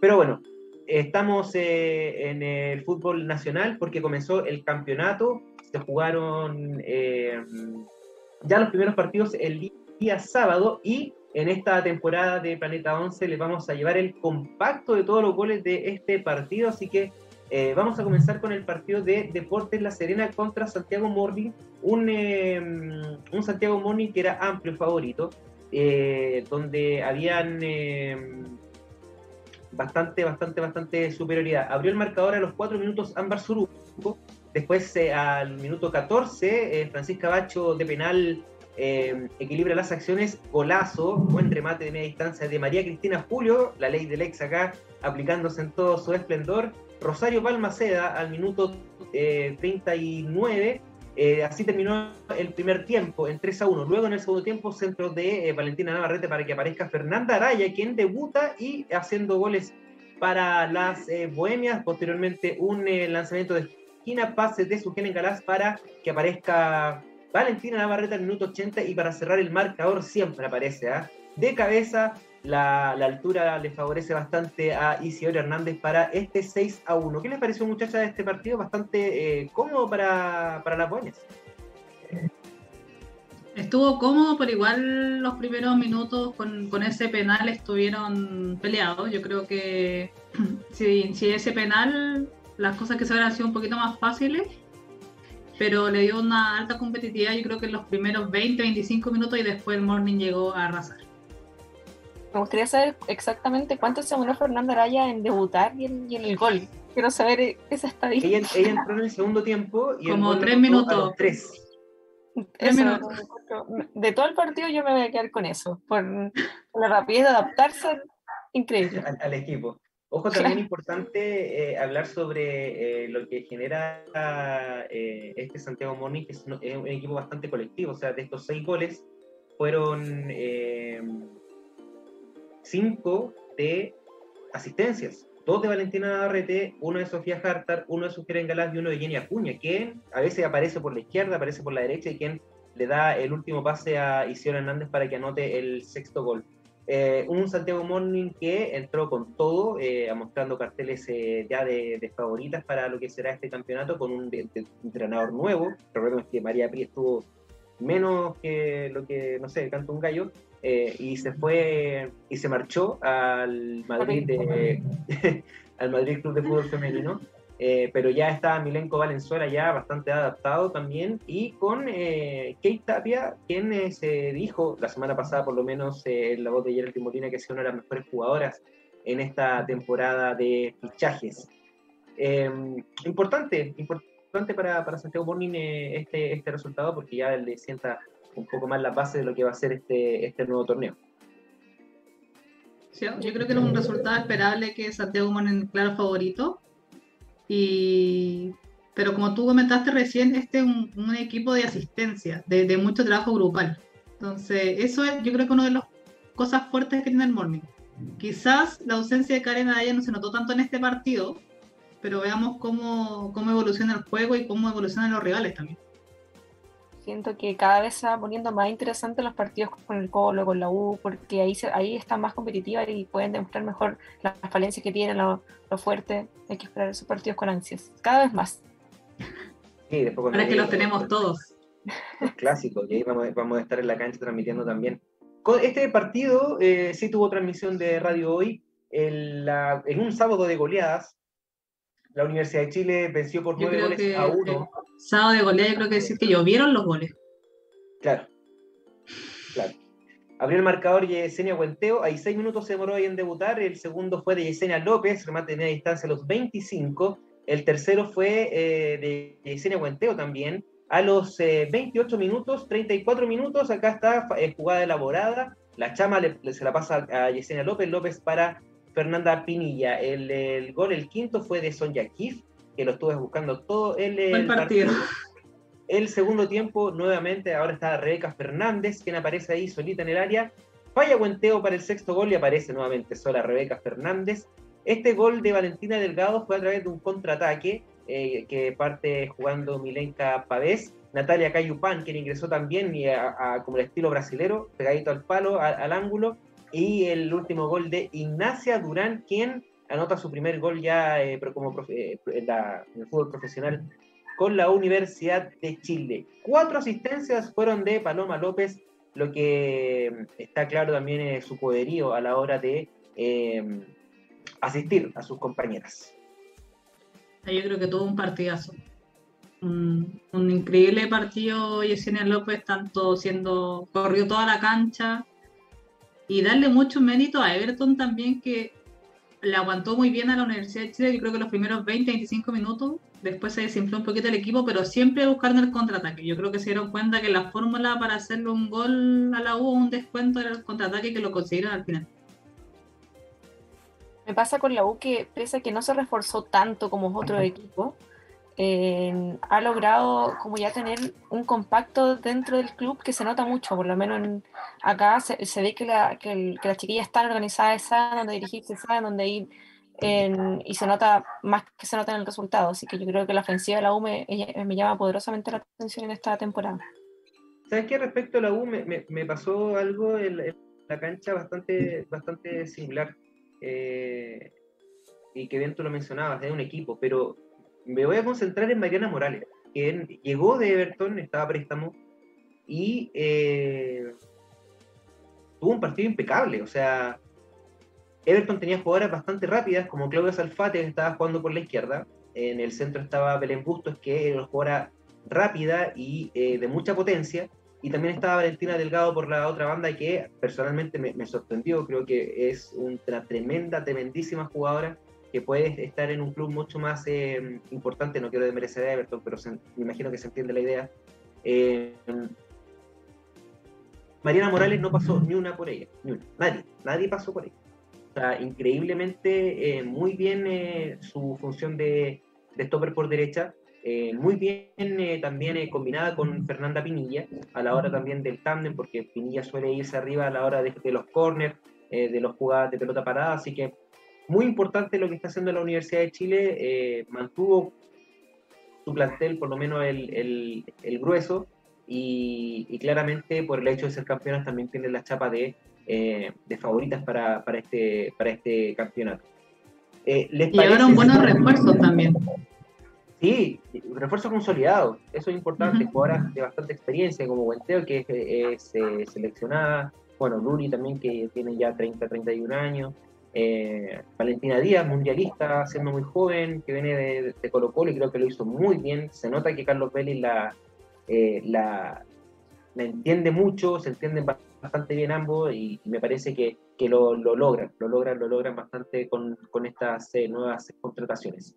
Pero bueno, estamos eh, en el fútbol nacional porque comenzó el campeonato, se jugaron eh, ya los primeros partidos el día sábado y en esta temporada de Planeta 11 les vamos a llevar el compacto de todos los goles de este partido, así que eh, vamos a comenzar con el partido de Deportes La Serena contra Santiago Morning, un, un Santiago Morning que era amplio favorito, donde habían bastante, bastante, bastante superioridad. Abrió el marcador a los cuatro minutos Ámbar Suruco. Después, eh, al minuto 14, eh, Francisca Bacho de penal eh, equilibra las acciones. Golazo, buen remate de media distancia de María Cristina Julio, la ley del ex acá aplicándose en todo su esplendor. Rosario Palmaceda al minuto 39 eh, así terminó el primer tiempo en 3 a 1. Luego en el segundo tiempo, centro de eh, Valentina Navarrete para que aparezca Fernanda Araya, quien debuta y haciendo goles para las eh, Bohemias. Posteriormente, un lanzamiento de esquina, pase de Sugelen Galás para que aparezca Valentina Navarrete al minuto 80 y para cerrar el marcador siempre aparece ¿ah? de cabeza la, altura le favorece bastante a Isidora Hernández para este 6 a 1. ¿Qué les pareció, muchacha, de este partido? Bastante eh, cómodo para, para las buenas. Estuvo cómodo, pero igual los primeros minutos con, ese penal estuvieron peleados. Yo creo que [clears throat] si, si ese penal, las cosas que se hubieran sido un poquito más fáciles, pero le dio una alta competitividad, yo creo que en los primeros 20, 25 minutos y después el Morning llegó a arrasar. Me gustaría saber exactamente cuánto se demoró Fernanda Araya en debutar y en, el gol. Quiero saber esa estadística. Ella, ella entró en el segundo tiempo y como tres minutos. Tres. De todo el partido yo me voy a quedar con eso, por la rapidez de adaptarse, increíble. Al, equipo. Ojo, también importante eh, hablar sobre eh, lo que genera eh, este Santiago Morning, que es un, es un, equipo bastante colectivo. O sea, de estos seis goles fueron cinco de asistencias. Dos de Valentina Navarrete, uno de Sofía Hartar, uno de Sofía Engalaz y uno de Jenny Acuña, quien a veces aparece por la izquierda, aparece por la derecha y quien le da el último pase a Isidora Hernández para que anote el sexto gol. Eh, un Santiago Morning que entró con todo, eh, mostrando carteles eh, ya de, favoritas para lo que será este campeonato con un, entrenador nuevo. Recordemos que María Pri menos que lo que, no sé, canta un gallo, eh, y se fue y se marchó al Madrid de, [laughs] al Madrid Club de Fútbol Femenino. Eh, pero ya está Milenko Valenzuela ya bastante adaptado también y con eh, Kate Tapia, quien se dijo la semana pasada por lo menos en la voz de Gerald Timolina que es una de las mejores jugadoras en esta temporada de fichajes. importante, importante para, para Santiago Morning este, este resultado porque ya le sienta un poco más la base de lo que va a ser este, este nuevo torneo. yo creo que era un resultado esperable que Santiago en claro favorito. Y, pero como tú comentaste recién, este es un, equipo de asistencia, de, mucho trabajo grupal. Entonces, eso es, yo creo que una de las cosas fuertes que tiene el Morning. Quizás la ausencia de Karen Araya no se notó tanto en este partido, pero veamos cómo, cómo evoluciona el juego y cómo evolucionan los rivales también siento que cada vez se va poniendo más interesante los partidos con el Colo, con la U, porque ahí, ahí están más competitivas y pueden demostrar mejor las falencias que tienen, lo, fuerte. Hay que esperar esos partidos con ansias, cada vez más. Sí, después Ahora que los tenemos todos. Clásico, y ahí vamos, a estar en la cancha transmitiendo también. Este partido eh, sí tuvo transmisión de radio hoy, en un sábado de goleadas, la Universidad de Chile venció por nueve goles a uno. Sábado de goleada, yo creo que decir que llovieron los goles. Claro, claro. Abrió el marcador Yesenia Huenteo, ahí seis minutos se demoró en debutar, el segundo fue de Yesenia López, remate de media distancia a los 25, el tercero fue eh, de Yesenia Huenteo también, A los 28 minutos, 34 minutos, acá está jugada elaborada. La chama se la pasa a Yesenia López, López para Fernanda Pinilla. El, gol, el quinto, fue de Sonja Kif, que lo estuve buscando todo el, partido. El segundo tiempo, nuevamente, ahora está Rebeca Fernández, quien aparece ahí solita en el área. Falla Guenteo para el sexto gol y aparece nuevamente sola Rebeca Fernández. Este gol de Valentina Delgado fue a través de un contraataque eh, que parte jugando Milenka Pavés. Natalia Cayupán, quien ingresó también y a, como el estilo brasilero, pegadito al palo, al ángulo. Y el último gol de Ignacia Durán, quien anota su primer gol ya eh, como eh, en, el fútbol profesional con la Universidad de Chile. Cuatro asistencias fueron de Paloma López, lo que mm, está claro también es su poderío a la hora de em, asistir a sus compañeras. Yo creo que todo un partidazo. Un, increíble partido Yesenia López, tanto siendo corrió toda la cancha y darle mucho mérito a Everton también que le aguantó muy bien a la Universidad de Chile, yo creo que los primeros 20, 25 minutos, después se desinfló un poquito el equipo, pero siempre buscando el contraataque. Yo creo que se dieron cuenta que la fórmula para hacerle un gol a la U o un descuento era el contraataque que lo consiguieron al final. Me pasa con la U que pese a que no se reforzó tanto como otros equipos, ha logrado como ya tener un compacto dentro del club que se nota mucho, por lo menos acá se, ve que, la, que, las chiquillas están organizadas, saben dónde dirigirse, saben dónde ir, y se nota más que se nota en el resultado, así que yo creo que la ofensiva de la U me, me llama poderosamente la atención en esta temporada. ¿Sabes qué? Respecto a la U me, me, pasó algo en, la cancha bastante, bastante similar. Eh, y que bien tú lo mencionabas, es un equipo, pero me voy a concentrar en Mariana Morales, quien llegó de Everton, estaba a préstamo, y eh, tuvo un partido impecable. O sea, Everton tenía jugadoras bastante rápidas, como Claudia Salfate, que estaba jugando por la izquierda. En el centro estaba Belén Bustos, que era una jugadora rápida y eh, de mucha potencia. Y también estaba Valentina Delgado por la otra banda, que personalmente me, me sorprendió. Creo que es una tremenda, tremendísima jugadora que puede estar en un club mucho más eh, importante, no quiero desmerecer a Everton, pero me imagino que se entiende la idea. Eh, Mariana Morales no pasó ni una por ella, ni una, nadie, nadie pasó por ella. O sea, increíblemente eh, muy bien su función de, de, stopper por derecha, muy bien también combinada con Fernanda Pinilla a la hora también del tándem, porque Pinilla suele irse arriba a la hora de, de los corners, de los jugadas de pelota parada, así que muy importante lo que está haciendo la Universidad de Chile, eh, mantuvo su plantel, por lo menos el, grueso, y, claramente por el hecho de ser campeonas también tiene la chapa de, eh, favoritas para, este, para este campeonato. Eh, ¿les Llevaron buenos refuerzos también. Sí, refuerzos consolidados, eso es importante, jugadoras de bastante experiencia, como Guenteo, que es, seleccionada, bueno, Luri también, que tiene ya 30, 31 años, eh, Valentina Díaz, mundialista, siendo muy joven, que viene de, Colo Colo y creo que lo hizo muy bien. Se nota que Carlos Vélez la, eh, la, entiende mucho, se entienden bastante bien ambos y, me parece que, lo, logran, lo logran, lo logran bastante con, estas eh, nuevas contrataciones.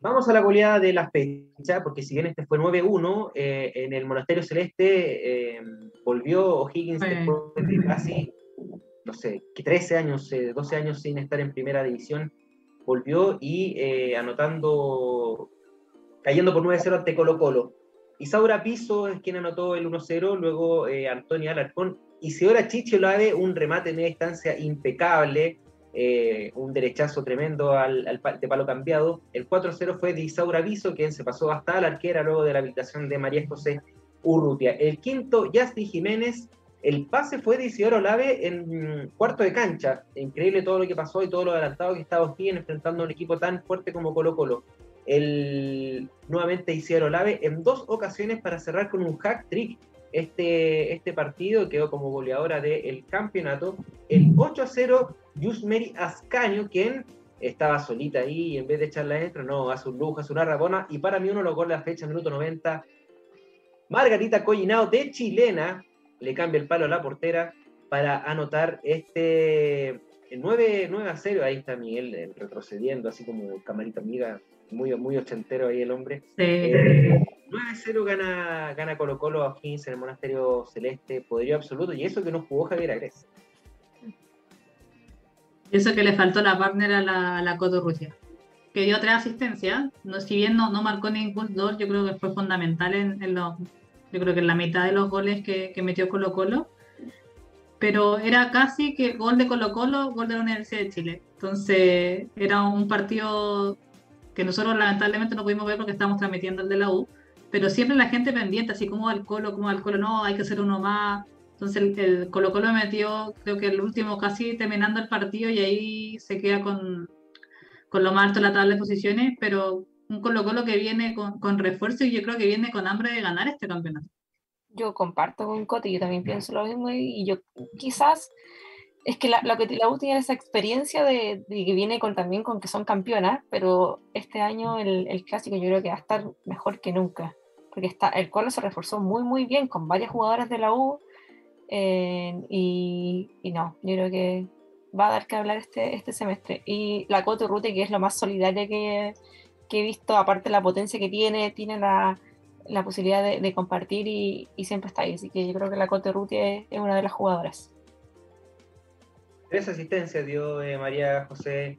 Vamos a la goleada de la fecha, porque si bien este fue 9-1, en el Monasterio Celeste volvió O'Higgins después de casi no sé, 13 años, 12 eh, años sin estar en primera división, volvió y eh, anotando, cayendo por 9-0 ante Colo Colo. Isaura Piso es quien anotó el 1-0, luego eh, Antonia Alarcón. Y Seora Chicho Lave, un remate en media distancia impecable, un derechazo tremendo al, de palo cambiado. El 4-0 fue de Isaura Piso, quien se pasó hasta la arquera luego de la habilitación de María José Urrutia. El quinto, Yasti Jiménez, el pase fue de Isidoro Olave en cuarto de cancha. Increíble todo lo que pasó y todo lo adelantado que estaba aquí enfrentando a un equipo tan fuerte como Colo Colo. El, nuevamente Isidoro Olave en dos ocasiones para cerrar con un hack trick este, este partido. Quedó como goleadora del campeonato. El 8-0, Yusmeri Ascaño, quien estaba solita ahí y en vez de echarla adentro, no, hace un lujo, hace una rabona. Y para mí uno lo goles la fecha, minuto 90. Margarita Collinao de Chilena, le cambia el palo a la portera para anotar este 9, 9 a 0. Ahí está Miguel eh, retrocediendo, así como camarita amiga, muy, muy ochentero ahí el hombre. 9 9-0 gana, gana Colo Colo a Higgins en el Monasterio Celeste, poderío absoluto, y eso que no jugó Javier Agres. Eso que le faltó la partner a la, a la Coto Rusia, que dio tres asistencias, no, si bien no, no marcó ningún gol, yo creo que fue fundamental en, en los, yo creo que en la mitad de los goles que, que metió Colo Colo, pero era casi que gol de Colo Colo, gol de la Universidad de Chile. Entonces era un partido que nosotros lamentablemente no pudimos ver porque estábamos transmitiendo el de la U, pero siempre la gente pendiente, así como al Colo, como al Colo, no, hay que hacer uno más. Entonces el, el Colo Colo metió, creo que el último casi terminando el partido y ahí se queda con, con lo más alto en la tabla de posiciones, pero un Colo Colo que viene con, con refuerzo y yo creo que viene con hambre de ganar este campeonato. Yo comparto con Coti, yo también pienso lo mismo y, y yo quizás es que la, lo que la U tiene esa experiencia de, de, que viene con, también con que son campeonas, pero este año el, el, clásico yo creo que va a estar mejor que nunca, porque está, el Colo se reforzó muy muy bien con varias jugadoras de la U eh, y, y, no, yo creo que va a dar que hablar este, este semestre. Y la Coto Rute, que es lo más solidaria que, que he visto, aparte de la potencia que tiene, tiene la, la posibilidad de, de compartir y, y, siempre está ahí, así que yo creo que la Coto Rute es, es una de las jugadoras. Tres asistencias dio eh, María José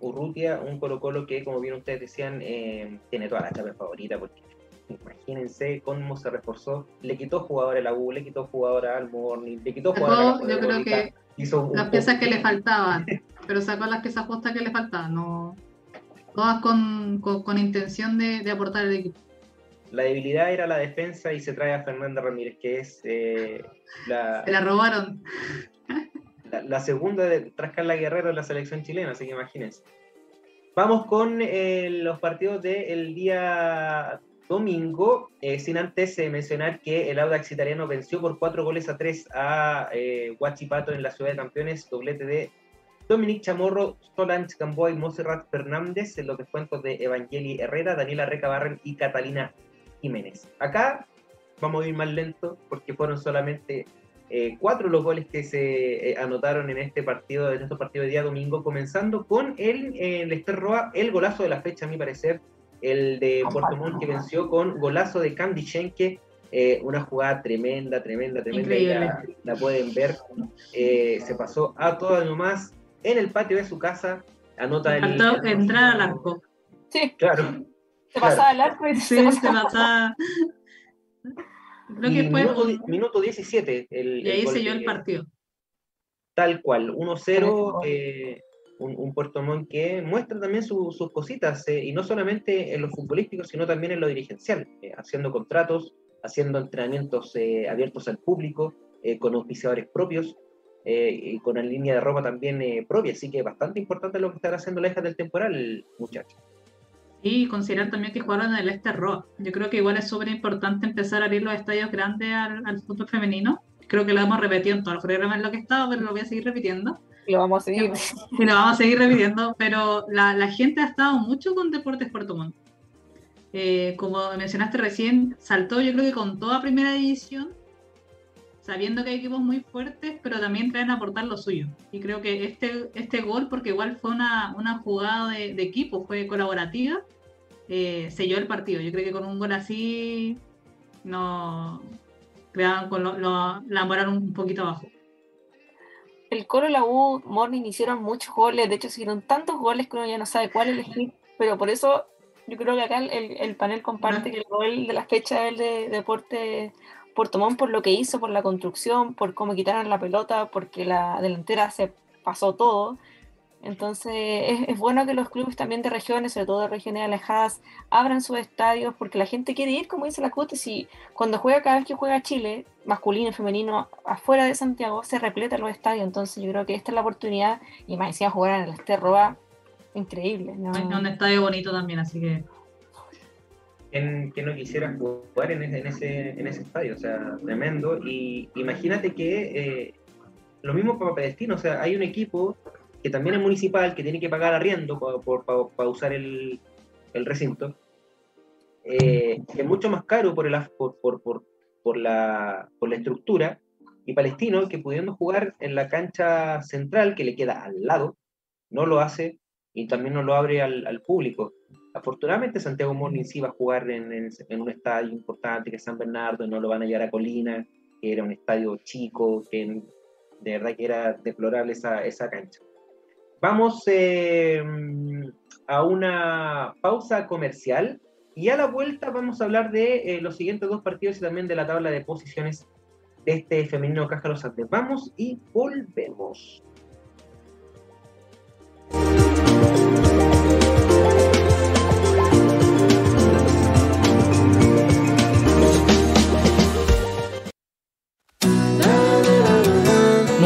Urrutia, un Colo Colo que, como bien ustedes decían, eh, tiene toda la chapa favorita, porque imagínense cómo se reforzó. Le quitó jugadores a la U, le quitó jugadores al Morning, le quitó jugadores a la Yo creo que hizo las piezas que le faltaban, [laughs] pero sacó las piezas justas que le faltaban, no, todas con, con, con intención de, de, aportar el equipo. La debilidad era la defensa y se trae a Fernanda Ramírez, que es eh, la... [laughs] Se la robaron [laughs] la, la, segunda de, tras Carla Guerrero en la selección chilena, así que imagínense. Vamos con eh, los partidos del día domingo, eh, sin antes eh, mencionar que el Audax italiano venció por cuatro goles a tres a Huachipato en la Ciudad de Campeones, doblete de Dominic Chamorro, Solange Gamboa y Monserrat Fernández en los descuentos de Evangeli Herrera, Daniela Recabarren y Catalina Jiménez. Acá vamos a ir más lento porque fueron solamente eh, cuatro los goles que se eh, anotaron en este partido, en estos partidos de día domingo, comenzando con el eh, Lester Roa, el golazo de la fecha, a mi parecer, el de Puerto Montt que venció con golazo de Candy Schenke, eh, una jugada tremenda, tremenda, tremenda, la, la, pueden ver, se pasó a todo nomás en el patio de su casa, anota el... Faltó entrar al arco. Sí. Claro. Se pasaba al arco y sí, se pasaba... Creo que fue minuto, un... minuto 17. El, y ahí selló el partido. Tal cual, 1-0, eh, un, un, Puerto Montt que muestra también su, sus cositas, eh, y no solamente en lo futbolístico, sino también en lo dirigencial, eh, haciendo contratos, haciendo entrenamientos eh, abiertos al público, eh, con auspiciadores propios, y con una línea de ropa también propia, así que bastante importante lo que están haciendo la hija del temporal, muchachos. Y considerar también que jugaron en el Este Roa. Yo creo que igual es súper importante empezar a abrir los estadios grandes al, al, fútbol femenino. Creo que lo hemos repetido en todo el programa en lo que estaba, pero lo voy a seguir repitiendo. Y lo vamos a seguir. [laughs] Y lo vamos a seguir repitiendo, pero la, la gente ha estado mucho con Deportes Puerto Montt. Eh, como mencionaste recién, saltó yo creo que con toda primera división, sabiendo que hay equipos muy fuertes, pero también traen a aportar lo suyo. Y creo que este, este gol, porque igual fue una, una jugada de, de equipo, fue colaborativa, eh, selló el partido. Yo creo que con un gol así no con lo, lo, la moral un poquito abajo. El Colo y la U Morning hicieron muchos goles, de hecho hicieron tantos goles que uno ya no sabe cuál elegir, pero por eso yo creo que acá el, el panel comparte que el gol de la fecha es el de Deporte Puerto Montt por lo que hizo, por la construcción, por cómo quitaron la pelota, porque la delantera se pasó todo. Entonces es, bueno que los clubes también de regiones, sobre todo de regiones alejadas, abran sus estadios porque la gente quiere ir, como dice la Cote, si cuando juega cada vez que juega Chile, masculino y femenino, afuera de Santiago, se repleta los estadios. Entonces yo creo que esta es la oportunidad, y más decía jugar en el Esterroa, increíble. ¿no? Es un estadio bonito también, así que que no quisiera jugar en ese, en ese, en estadio, o sea, tremendo. Y imagínate que eh, lo mismo para Palestino, o sea, hay un equipo que también es municipal, que tiene que pagar arriendo para, usar el, recinto, eh, que es mucho más caro por, la, estructura, y Palestino, que pudiendo jugar en la cancha central, que le queda al lado, no lo hace y también no lo abre al público. Afortunadamente Santiago Morning sí va a jugar en, un estadio importante que es San Bernardo, no lo van a llevar a Colina, que era un estadio chico, que de verdad que era deplorable esa, cancha. Vamos eh, a una pausa comercial y a la vuelta vamos a hablar de eh, los siguientes dos partidos y también de la tabla de posiciones de este femenino Cájaros Andes. Vamos y volvemos.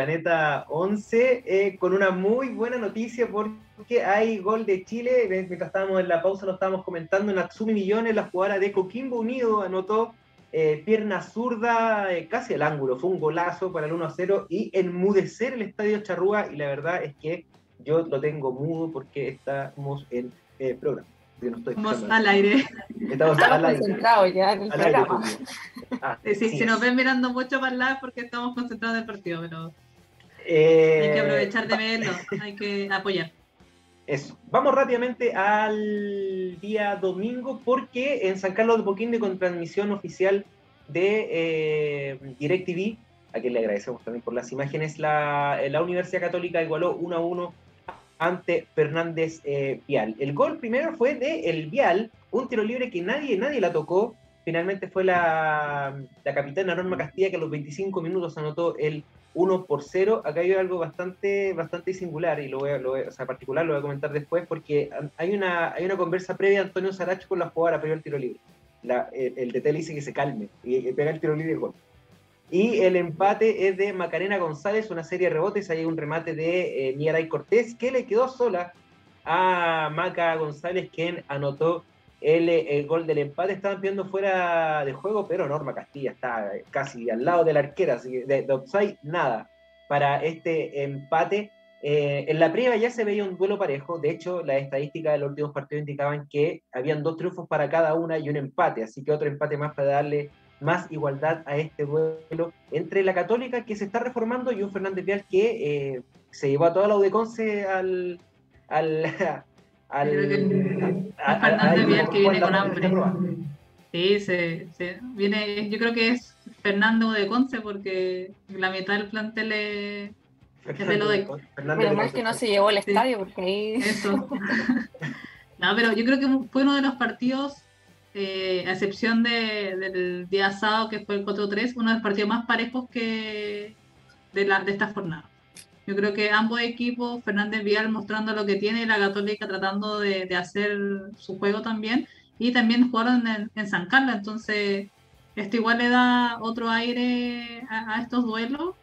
Planeta 11 eh, con una muy buena noticia porque hay gol de Chile. Mientras estábamos en la pausa, lo estábamos comentando. Natsumi Millones, la jugadora de Coquimbo Unido, anotó eh, pierna zurda eh, casi al ángulo. Fue un golazo para el 1 0 y enmudecer el estadio Charrúa. Y la verdad es que yo lo tengo mudo porque estamos en programa. Estamos al aire. Estamos, al aire. concentrados ya en el programa. Ah, sí, si nos ven mirando mucho para el lado porque estamos concentrados en el partido, pero hay que aprovechar de verlo, hay que apoyar. Eso. Vamos rápidamente al día domingo porque en San Carlos de Poquinde con transmisión oficial de eh, DirecTV, a quien le agradecemos también por las imágenes, la, la Universidad Católica igualó 1 a 1 ante Fernández eh, Vial. El gol primero fue de El Vial, un tiro libre que nadie, nadie la tocó. Finalmente fue la, la capitana Norma Castilla que a los 25 minutos anotó el 1 por 0. Acá hay algo bastante, bastante singular y lo voy, a, o sea, particular lo voy a comentar después porque hay una, hay una conversa previa de Antonio Saracho con la jugadora previo al tiro libre. El, el dice que se calme y, pega el tiro libre y el gol. Y el empate es de Macarena González, una serie de rebotes. Hay un remate de eh, Cortés que le quedó sola a Maca González, quien anotó el, gol del empate. Estaban pidiendo fuera de juego, pero Norma Castilla está casi al lado de la arquera, así que de, de offside, nada para este empate. Eh, en la previa ya se veía un duelo parejo. De hecho, las estadísticas de los últimos partidos indicaban que habían dos triunfos para cada una y un empate. Así que otro empate más para darle más igualdad a este duelo entre la Católica que se está reformando y un Fernández Vial que eh, se llevó a toda la UDECONCE al. al, al, Fernández Vial que viene con hambre. Sí, se, se, viene, yo creo que es Fernando de Conce porque la mitad del plantel es, es de lo de Pero más que no se llevó al estadio porque ahí... Eso. [laughs] no, pero yo creo que fue uno de los partidos eh, a excepción de, del día sábado que fue el 4-3, uno de los partidos más parejos que de, la, de esta jornada. Yo creo que ambos equipos, Fernández Vial mostrando lo que tiene y la Católica tratando de, de hacer su juego también, y también jugaron en, San Carlos, entonces esto igual le da otro aire a, estos duelos,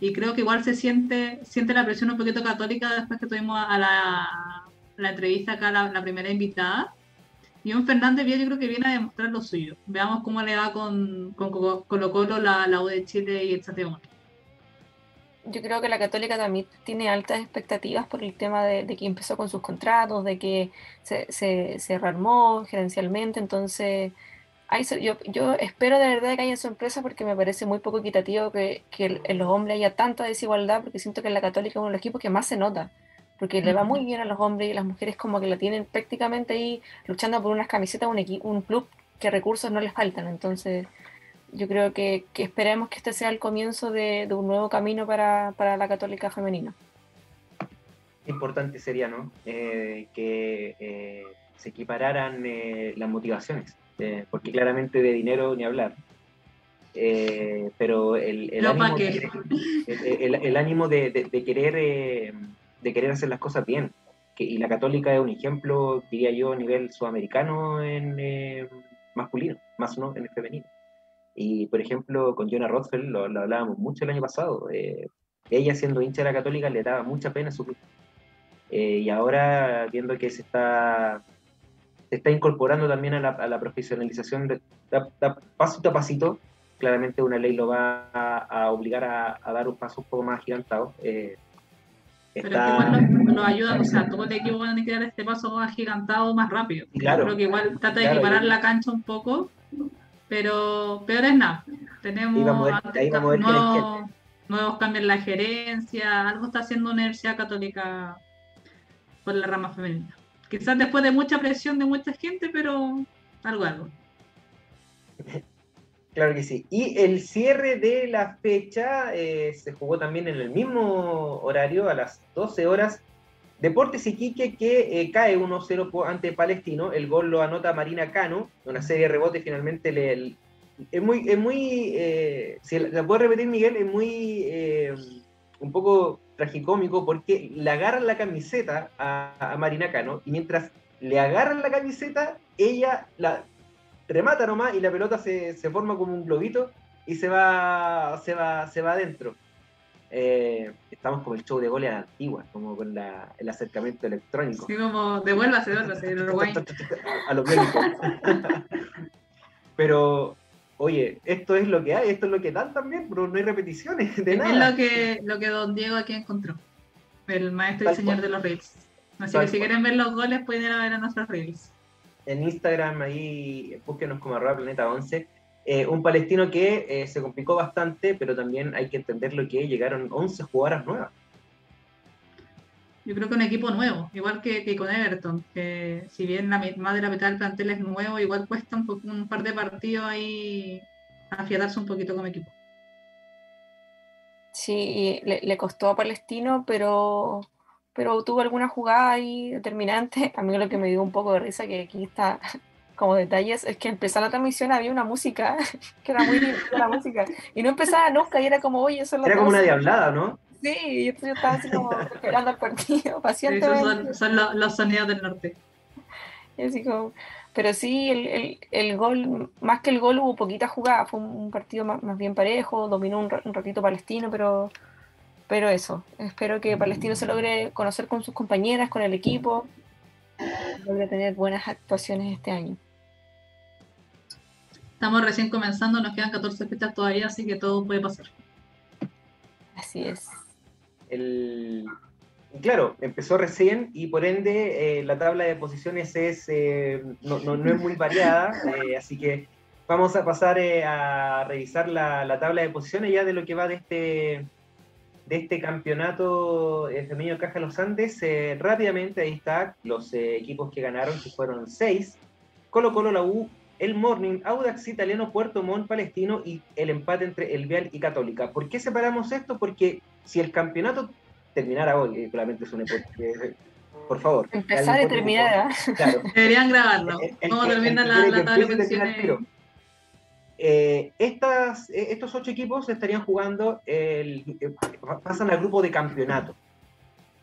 y creo que igual se siente, siente la presión un poquito católica después que tuvimos a la, entrevista acá, la, primera invitada, y un Fernández Vial yo creo que viene a demostrar lo suyo. Veamos cómo le va con, con Colo Colo, la, la U de Chile y el Santiago. Yo creo que la Católica también tiene altas expectativas por el tema de, que empezó con sus contratos, de que se, se, se rearmó gerencialmente, entonces yo, yo espero de verdad que haya sorpresa porque me parece muy poco equitativo que, que en los hombres haya tanta desigualdad, porque siento que en la Católica es uno de los equipos que más se nota, porque le va muy bien a los hombres y las mujeres como que la tienen prácticamente ahí luchando por unas camisetas, un, un club que recursos no les faltan, entonces yo creo que, que esperemos que este sea el comienzo de, de un nuevo camino para, para, la católica femenina. Importante sería, ¿no? Eh, que eh, se equipararan eh, las motivaciones, porque claramente de dinero ni hablar. pero el, el, ánimo, de, el, el, ánimo de, de, querer, de querer hacer las cosas bien. Que, y la católica es un ejemplo, diría yo, a nivel sudamericano en masculino, más no en el femenino. Y, por ejemplo, con Jonah Rothfeld lo, hablábamos mucho el año pasado. Eh, ella, siendo hincha de la Católica, le daba mucha pena su club. Eh, y ahora, viendo que se está, se está incorporando también a la, a la profesionalización, de, pasito a pasito, claramente una ley lo va a, obligar a, dar un paso un poco más agigantado. Eh, Pero es que igual nos, ayuda, o sea, todo el equipo va a dar este paso agigantado más rápido. Claro, creo que igual trata de equiparar la cancha un poco pero peor es nada. Tenemos nuevos, cambios en la gerencia, algo está haciendo Universidad Católica por la rama femenina. Quizás después de mucha presión de mucha gente, pero algo, algo. [laughs] Claro que sí. Y el cierre de la fecha eh, se jugó también en el mismo horario, a las 12 horas, Deportes Iquique que eh, cae 1-0 ante Palestino. El gol lo anota Marina Cano. Una serie de rebotes finalmente le, es muy, es muy eh, si la puedo repetir Miguel, es muy eh, un poco tragicómico porque le agarran la camiseta a, Marina Cano y mientras le agarran la camiseta, ella la remata nomás y la pelota se, se forma como un globito y se va, se va, se va adentro. Eh, estamos como el show de goles antigua, como con la, el acercamiento electrónico. Sí, como devuélvase, devuélvase, Uruguay. [laughs] A los médicos. [laughs] Pero, oye, esto es lo que hay, esto es lo que dan también, pero no hay repeticiones de nada. Es lo que, lo que don Diego aquí encontró, el maestro y señor de los reels. Así que si quieren ver los goles, pueden ir a ver a nuestros reels. En Instagram, ahí, búsquenos como arroba planeta 11 eh, un palestino que eh, se complicó bastante, pero también hay que entender lo que llegaron 11 jugadoras nuevas. Yo creo que un equipo nuevo, igual que, con Everton, que si bien la, más de la mitad del plantel es nuevo, igual cuesta un, par de partidos ahí afiatarse un poquito como equipo. Sí, le, le, costó a Palestino, pero, pero tuvo alguna jugada ahí determinante. [laughs] A mí lo que me dio un poco de risa, que aquí está como detalles, es que empezó la transmisión, había una música, [laughs] que era muy linda la música, y no empezaba nunca, y era como, oye, eso es la Era como una diablada, ¿no? Sí, yo, estaba así como esperando al partido, [laughs] pacientemente. son, los, sonidos del norte. así como, pero sí, el, el, el, gol, más que el gol, hubo poquita jugada, fue un, partido más, más, bien parejo, dominó un, un, ratito Palestino, pero, pero eso, espero que Palestino se logre conocer con sus compañeras, con el equipo, logre tener buenas actuaciones este año. Estamos recién comenzando, nos quedan 14 fechas todavía, así que todo puede pasar. Así es. El... Claro, empezó recién y por ende eh, la tabla de posiciones es, eh, no, no, no, es muy variada, eh, así que vamos a pasar a revisar la, la, tabla de posiciones ya de lo que va de este, de este campeonato femenino Caja Los Andes. rápidamente ahí está los equipos que ganaron, que fueron seis. Colo Colo, la U, el Morning, Audax Italiano, Puerto Montt, Palestino y el empate entre el Vial y Católica. ¿Por qué separamos esto? Porque si el campeonato terminara hoy, claramente es un eh, por favor. Empezar y terminar. Claro. [laughs] Deberían grabarlo. ¿Cómo termina la, la tabla de eh, estas, eh, estos ocho equipos estarían jugando, el, pasan al grupo de campeonato.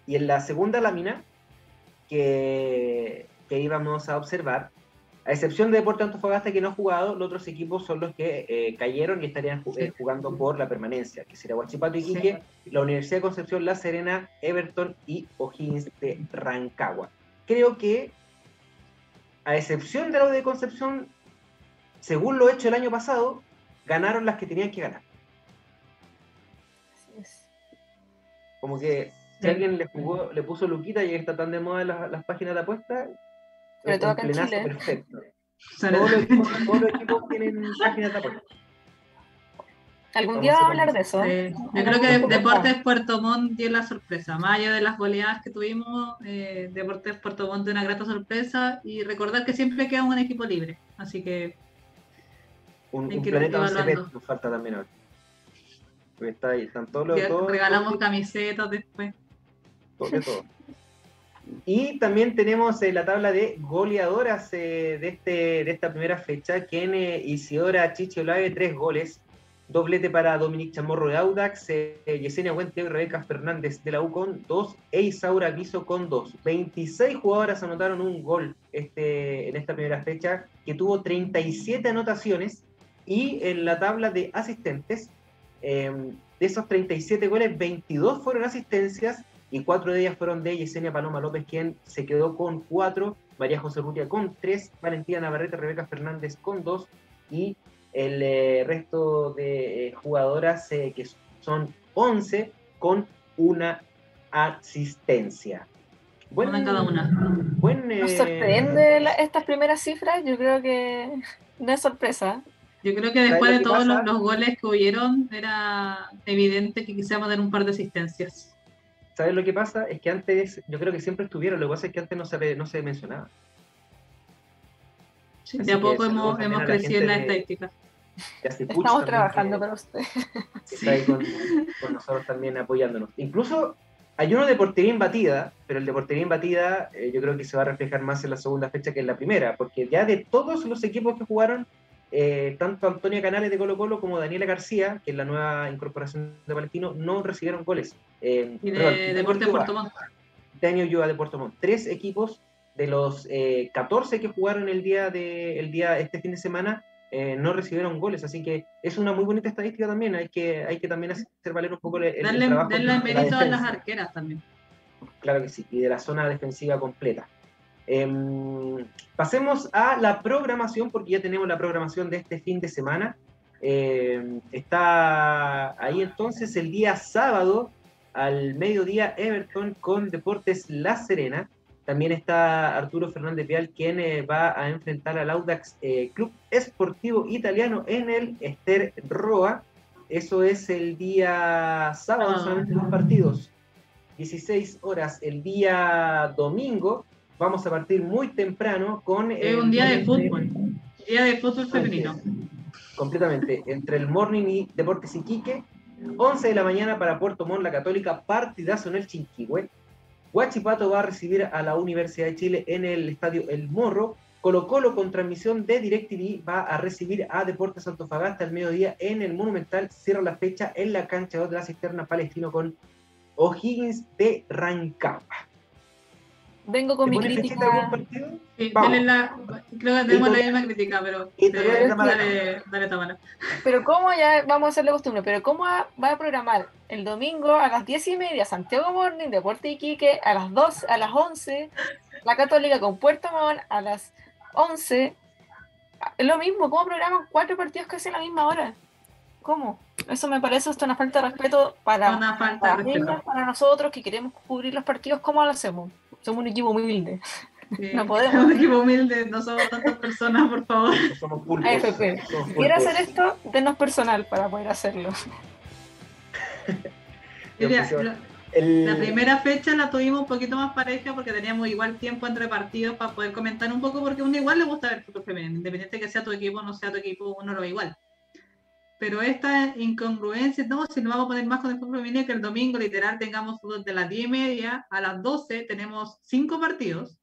Y en la segunda lámina que, que íbamos a observar, a excepción de Deportes Antofagasta que no ha jugado, los otros equipos son los que eh, cayeron y estarían eh, jugando por la permanencia, que sería Huachipato y Quique, la Universidad de Concepción, La Serena, Everton y O'Higgins de Rancagua. Creo que, a excepción de la de Concepción, según lo hecho el año pasado, ganaron las que tenían que ganar. Como que si alguien le jugó, le puso Luquita y está tan de moda las, las páginas de apuestas, Sobre todo acá en Chile. perfecto. [laughs] Todos los, equipos, todos los equipos tienen páginas de apuestas. Algún día vamos a hablar de eso. Sí. Yo creo que Deportes Puerto Montt dio la sorpresa. Más allá de las goleadas que tuvimos, eh, Deportes Puerto Montt dio una grata sorpresa y recordar que siempre queda un equipo libre. Así que Un, un planeta nos falta también ahora. Porque está ahí, están todos los. todos- regalamos camisetas después. todo- todo. [laughs] Y también tenemos eh, la tabla de goleadoras eh, de, este, de esta primera fecha, que en eh, Isidora Chichi Olave, tres goles. Doblete para Dominic Chamorro de Audax, eh, Yesenia Huente y Rebeca Fernández de la U con dos, e Isaura Guizo con dos. 26 jugadoras anotaron un gol este, en esta primera fecha, que tuvo 37 anotaciones, y en la tabla de asistentes, eh, de esos 37 goles, 22 fueron asistencias y cuatro de ellas fueron de Yesenia Paloma López, quien se quedó con cuatro, María José Rutia con tres, Valentina Navarrete, Rebeca Fernández con dos y el eh, resto de eh, jugadoras, eh, que son 11, con una asistencia. Buen, Una cada una. Buen, ¿Nos sorprende la- estas primeras cifras? Yo creo que no es sorpresa. Yo creo que ¿Sabes después de todos los, los goles que hubieron, era evidente que quisiéramos dar un par de asistencias. ¿Sabes lo que pasa? Es que antes, yo creo que siempre estuvieron, lo que pasa es que antes no se, no se mencionaba. Así de a poco hemos, hemos crecido en la estadística. Estamos también, trabajando para usted. está ahí con, con nosotros también apoyándonos. Incluso hay uno de portería imbatida, pero el de portería imbatida eh, yo creo que se va a reflejar más en la segunda fecha que en la primera, porque ya de todos los equipos que jugaron, eh, tanto Antonia Canales de Colo Colo como Daniela García, que es la nueva incorporación de Palestino, no recibieron goles. Eh, Y de perdón, Deportes Ulloa, Puerto Montt. Daniel Ulloa de Puerto Montt. Tres equipos de los eh, 14 que jugaron el día de el día este fin de semana eh, no recibieron goles, así que es una muy bonita estadística también. Hay que hay que también hacer valer un poco el, el Darle, trabajo darle de la mérito a las arqueras también. Claro que sí, y de la zona defensiva completa. Em, pasemos a la programación, porque ya tenemos la programación de este fin de semana. Em, está ahí entonces el día sábado al mediodía Everton con Deportes La Serena. También está Arturo Fernández Vial, quien eh, va a enfrentar al Audax eh, Club Esportivo Italiano en el Ester Roa. Eso es el día sábado, Ah. solamente dos partidos. 16 horas el día domingo. Vamos a partir muy temprano con. Es un día de fútbol. Día de fútbol femenino. Completamente. Entre el Morning y Deportes Iquique. 11 de la mañana para Puerto Montt, la Católica, partidazo en el Chinquihue. Huachipato va a recibir a la Universidad de Chile en el estadio El Morro. Colo Colo con transmisión de DirecTV va a recibir a Deportes Antofagasta al mediodía en el Monumental. Cierra la fecha en la cancha de la cisterna palestino con O'Higgins de Rancagua. Vengo con ¿Te mi crítica. Sí, la- creo que tenemos la misma crítica, pero eh, dale, dale Tamara. Pero cómo ya vamos a hacerle costumbre, pero cómo va va a programar el domingo a las 10 y media Santiago Morning, Deporte Iquique, a las 2, a las 11, la Católica con Puerto Montt a las 11. Es lo mismo, ¿cómo programan cuatro partidos casi a la misma hora? ¿Cómo? Eso me parece hasta una falta de respeto para, Una falta para de respeto. para nosotros que queremos cubrir los partidos, ¿cómo lo hacemos? Somos un equipo humilde. Sí. No [laughs] podemos. Un equipo humilde, no somos tantas personas, por favor. No somos pulpos. AFP. somos pulpos. hacer esto, denos personal para poder hacerlo. Mira, Yo, lo- El- La primera fecha la tuvimos un poquito más pareja porque teníamos igual tiempo entre partidos para poder comentar un poco, porque a uno igual le gusta ver fútbol femenino, independiente que sea tu equipo o no sea tu equipo, uno lo ve igual. Pero esta incongruencia, no, si nos vamos a poner más con el fútbol femenino, que el domingo literal tengamos fútbol de las 10 y media a las 12, tenemos cinco partidos.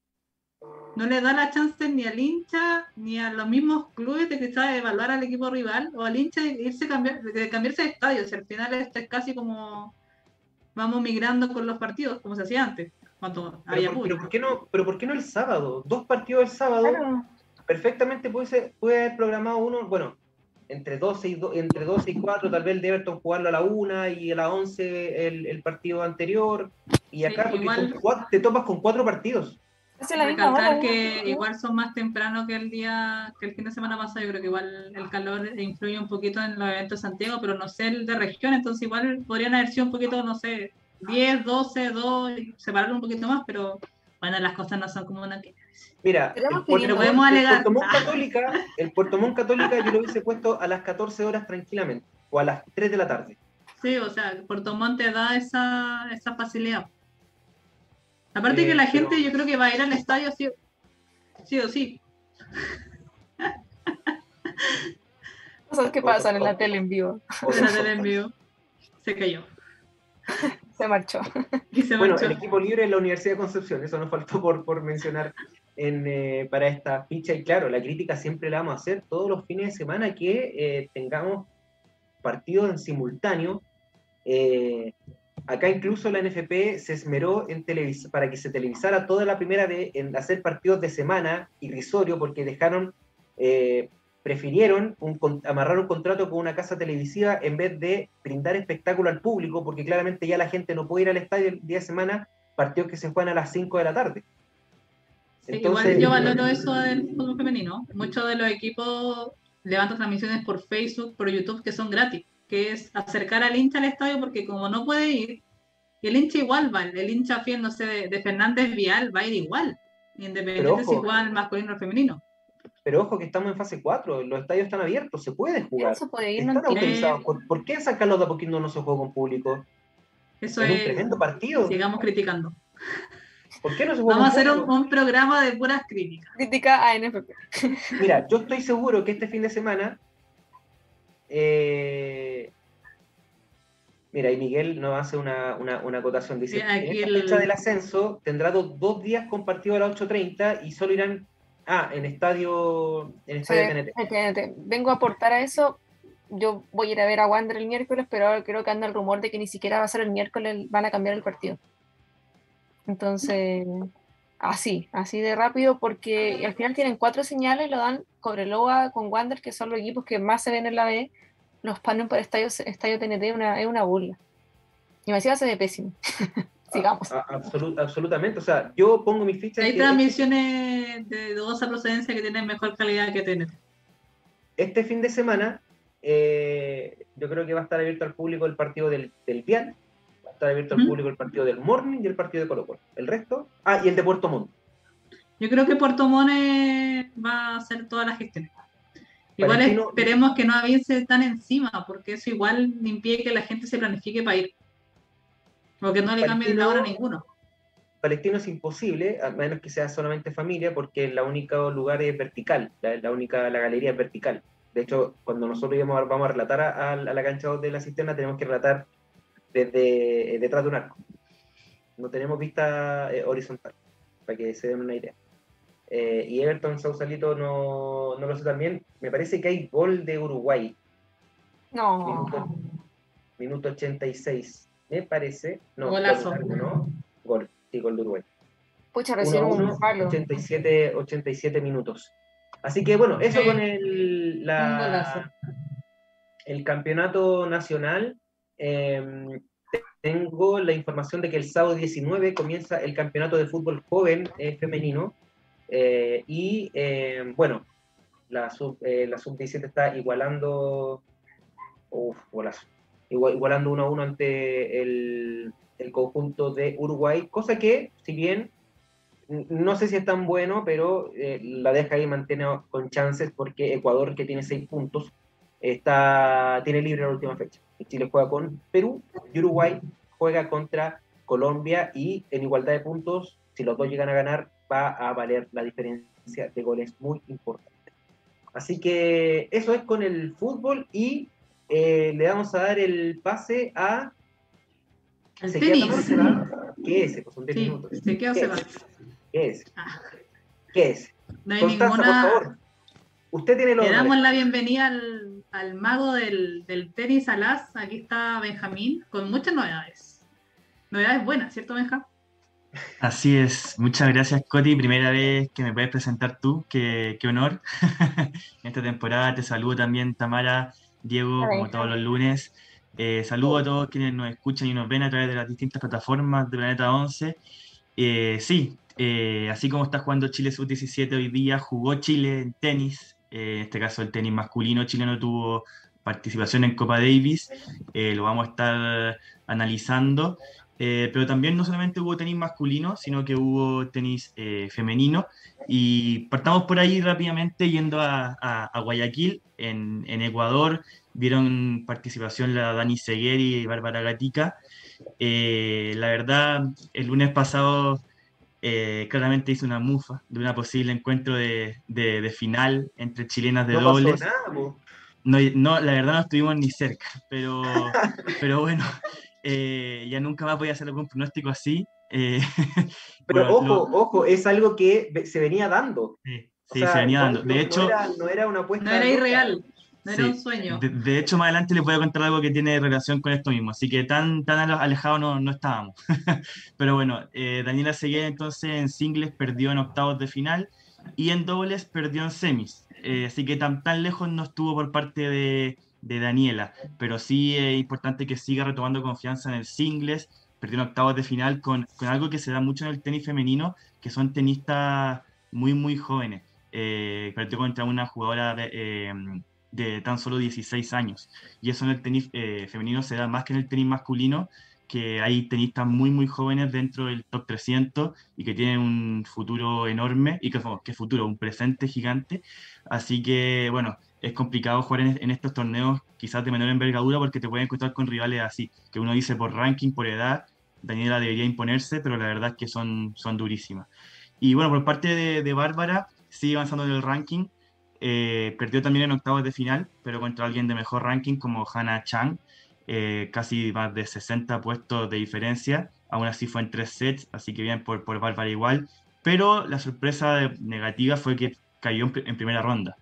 No le da la chance ni al hincha ni a los mismos clubes de quizás de evaluar al equipo rival o al hincha de irse a cambiar, de cambiarse de estadio. O sea, al final esto es casi como vamos migrando con los partidos, como se hacía antes, cuando Pero, había por, pero. ¿por qué no, pero ¿por qué no el sábado? Dos partidos el sábado. Perfectamente puede, ser, puede haber programado uno, bueno, entre 12 y, do- entre 12 y 4, tal vez el de Everton jugarlo a la 1 y a la 11 el, el partido anterior. Y acá, porque igual- con cuatro- te topas con cuatro partidos. La misma Recalcar hora, que ¿no? igual son más temprano que el día, que el fin de semana pasado, yo creo que igual el calor influye un poquito en los eventos de Santiago, pero no sé el de región, entonces igual podrían haber sido un poquito, no sé, 10, 12, 2, separarlo un poquito más, pero bueno, las cosas no son como una que... Mira, el Puerto, podemos alegar. El Puerto Montt Católica, el Puerto Montt Católica yo lo hubiese puesto a las 14 horas tranquilamente, o a las 3 de la tarde. Sí, o sea, Puerto Montt te da esa, esa facilidad. Aparte eh, que la gente yo creo que va a ir al estadio sí, sí o sí. Cosas que pasan en la tele en vivo. En la tele en vivo. Se cayó. [laughs] Se marchó. bueno, el equipo libre es la Universidad de Concepción, eso nos faltó por, por mencionar en, eh, para esta ficha. Y claro, la crítica siempre la vamos a hacer todos los fines de semana que eh, tengamos partidos en simultáneo. Eh, acá incluso la NFP se esmeró en para que se televisara toda la primera de en hacer partidos de semana irrisorio porque dejaron prefirieron amarrar un contrato con una casa televisiva en vez de brindar espectáculo al público, porque claramente ya la gente no puede ir al estadio el día de semana, partidos que se juegan a las 5 de la tarde. igual yo valoro eso del fútbol femenino. Muchos de los equipos levantan transmisiones por Facebook, por YouTube, que son gratis, que es acercar al hincha al estadio, porque como no puede ir, el hincha igual va, el hincha fiel, no sé, de, Fernández Vial va a ir igual, independientemente si igual masculino o femenino. Pero ojo que estamos en fase 4, los estadios están abiertos, se puede jugar. puede están autorizados. ¿Por, qué en San Carlos de Apoquindo no se juega con público? Eso es, un tremendo partido. Sigamos criticando. ¿Por qué no se juega Vamos a hacer un, programa de puras críticas. Crítica a NFP. [laughs] Mira, yo estoy seguro que este fin de semana. Eh, mira, y Miguel nos hace una, una, una acotación. Dice: en esta fecha del ascenso tendrá dos, dos días compartidos a las 8.30 y solo irán Ah, en estadio, en estadio TNT. Vengo a aportar a eso. Yo voy a ir a ver a Wander el miércoles, pero ahora creo que anda el rumor de que ni siquiera va a ser el miércoles, van a cambiar el partido. Entonces, así, así de rápido, porque al final tienen cuatro señales, lo dan Cobreloa con Wander, que son los equipos que más se ven en la B. Los panen por estadio, estadio TNT una, es una burla. Y me decía se ve pésimo. [laughs] sigamos. absolutamente, o sea, yo pongo mis fichas. Hay transmisiones de dudosa procedencia que tienen mejor calidad que TNT. Este fin de semana, eh, yo creo que va a estar abierto al público el partido del, del Vial, va a estar abierto al público el partido del Morning y el partido de Colo Colo. El resto, ah, y el de Puerto Montt. Yo creo que Puerto Montt va a hacer toda la gestión. Igual esperemos que no avance tan encima, porque eso igual impide que la gente se planifique para ir. Porque no le cambien la hora a ninguno. Palestino es imposible, a menos que sea solamente familia, porque la única lugar es vertical, la, única, la galería es vertical. De hecho, cuando nosotros vamos, vamos a relatar a, la cancha de la cisterna, tenemos que relatar desde eh, detrás de un arco. No tenemos vista eh, horizontal, para que se den una idea. Eh, y Everton Sausalito no, no lo sé también. Me parece que hay gol de Uruguay. No. Minuto, minuto 86 me parece. No, Golazo. Gol, ¿no? Gol, sí, gol de Uruguay. Pucha, recién un palo. 87, 87 minutos. Así que bueno, eso con el, la, el campeonato nacional. Em, tengo la información de que el sábado 19 comienza el campeonato de fútbol joven eh, femenino. Eh, y em, bueno, la sub, eh, la sub 17 está igualando. Uf, igualando 1 a 1 ante el, conjunto de Uruguay, cosa que, si bien no sé si es tan bueno, pero eh, la deja ahí mantiene con chances porque Ecuador, que tiene 6 puntos, está, tiene libre la última fecha. Chile juega con Perú y Uruguay juega contra Colombia y en igualdad de puntos, si los dos llegan a ganar, va a valer la diferencia de goles muy importante. Así que eso es con el fútbol y eh, le vamos a dar el pase a. El tenis. ¿Qué es? Pues son 10 minutos. ¿De qué, ¿Qué, es? ¿Qué es? Ah. ¿Qué es? No hay Constanza, ninguna... por favor. Usted tiene Le damos la bienvenida al, al mago del, del, tenis Alas. Aquí está Benjamín con muchas novedades. Novedades buenas, ¿cierto, Benja? Así es, muchas gracias Coti, primera vez que me puedes presentar tú, qué, qué honor [laughs] en esta temporada, te saludo también Tamara Diego, como todos los lunes. Eh, saludo a todos quienes nos escuchan y nos ven a través de las distintas plataformas de Planeta 11. Eh, sí, eh, así como está jugando Chile Sub-17 hoy día, jugó Chile en tenis, en este caso el tenis masculino chileno tuvo participación en Copa Davis, lo vamos a estar analizando. Eh, pero también no solamente hubo tenis masculino, sino que hubo tenis eh, femenino. Y partamos por ahí rápidamente yendo a, a, Guayaquil, en, en, Ecuador. Vieron participación la Dani Segueri y Bárbara Gatica. Eh, la verdad, el lunes pasado claramente hice una mufa de una posible encuentro de, de, de final entre chilenas de no dobles. Pasó nada, no, no, la verdad no estuvimos ni cerca, pero, pero bueno, eh, ya nunca más voy a hacer algún pronóstico así. Eh, [laughs] Pero ojo, ojo, es algo que se venía dando. Sí, se venía dando. De hecho, no era, una apuesta. No era irreal. No era un sueño. De, hecho, más adelante les voy a contar algo que tiene relación con esto mismo, así que tan, tan alejados no, no estábamos. [laughs] Pero bueno, eh, Daniela Seguía entonces en singles perdió en octavos de final y en dobles perdió en semis. así que tan, tan lejos no estuvo por parte de, de Daniela, pero sí es importante que siga retomando confianza en el singles, perdió en octavos de final con, con, algo que se da mucho en el tenis femenino, que son tenistas muy, muy jóvenes. Eh, perdió contra una jugadora de, eh, tan solo 16 años, y eso en el tenis eh, femenino se da más que en el tenis masculino, que hay tenistas muy, muy jóvenes dentro del top 300 y que tienen un futuro enorme, y que, que futuro, un presente gigante. Así que, bueno, es complicado jugar en, estos torneos quizás de menor envergadura porque te pueden encontrar con rivales así, que uno dice por ranking, por edad, Daniela debería imponerse, pero la verdad es que son, son durísimas. Y bueno, por parte de, Bárbara, sigue avanzando en el ranking, eh, perdió también en octavos de final, pero contra alguien de mejor ranking como Hannah Chang, eh, casi más de 60 puestos de diferencia, aún así fue en tres sets, así que bien por, por Bárbara igual, pero la sorpresa negativa fue que cayó en primera ronda.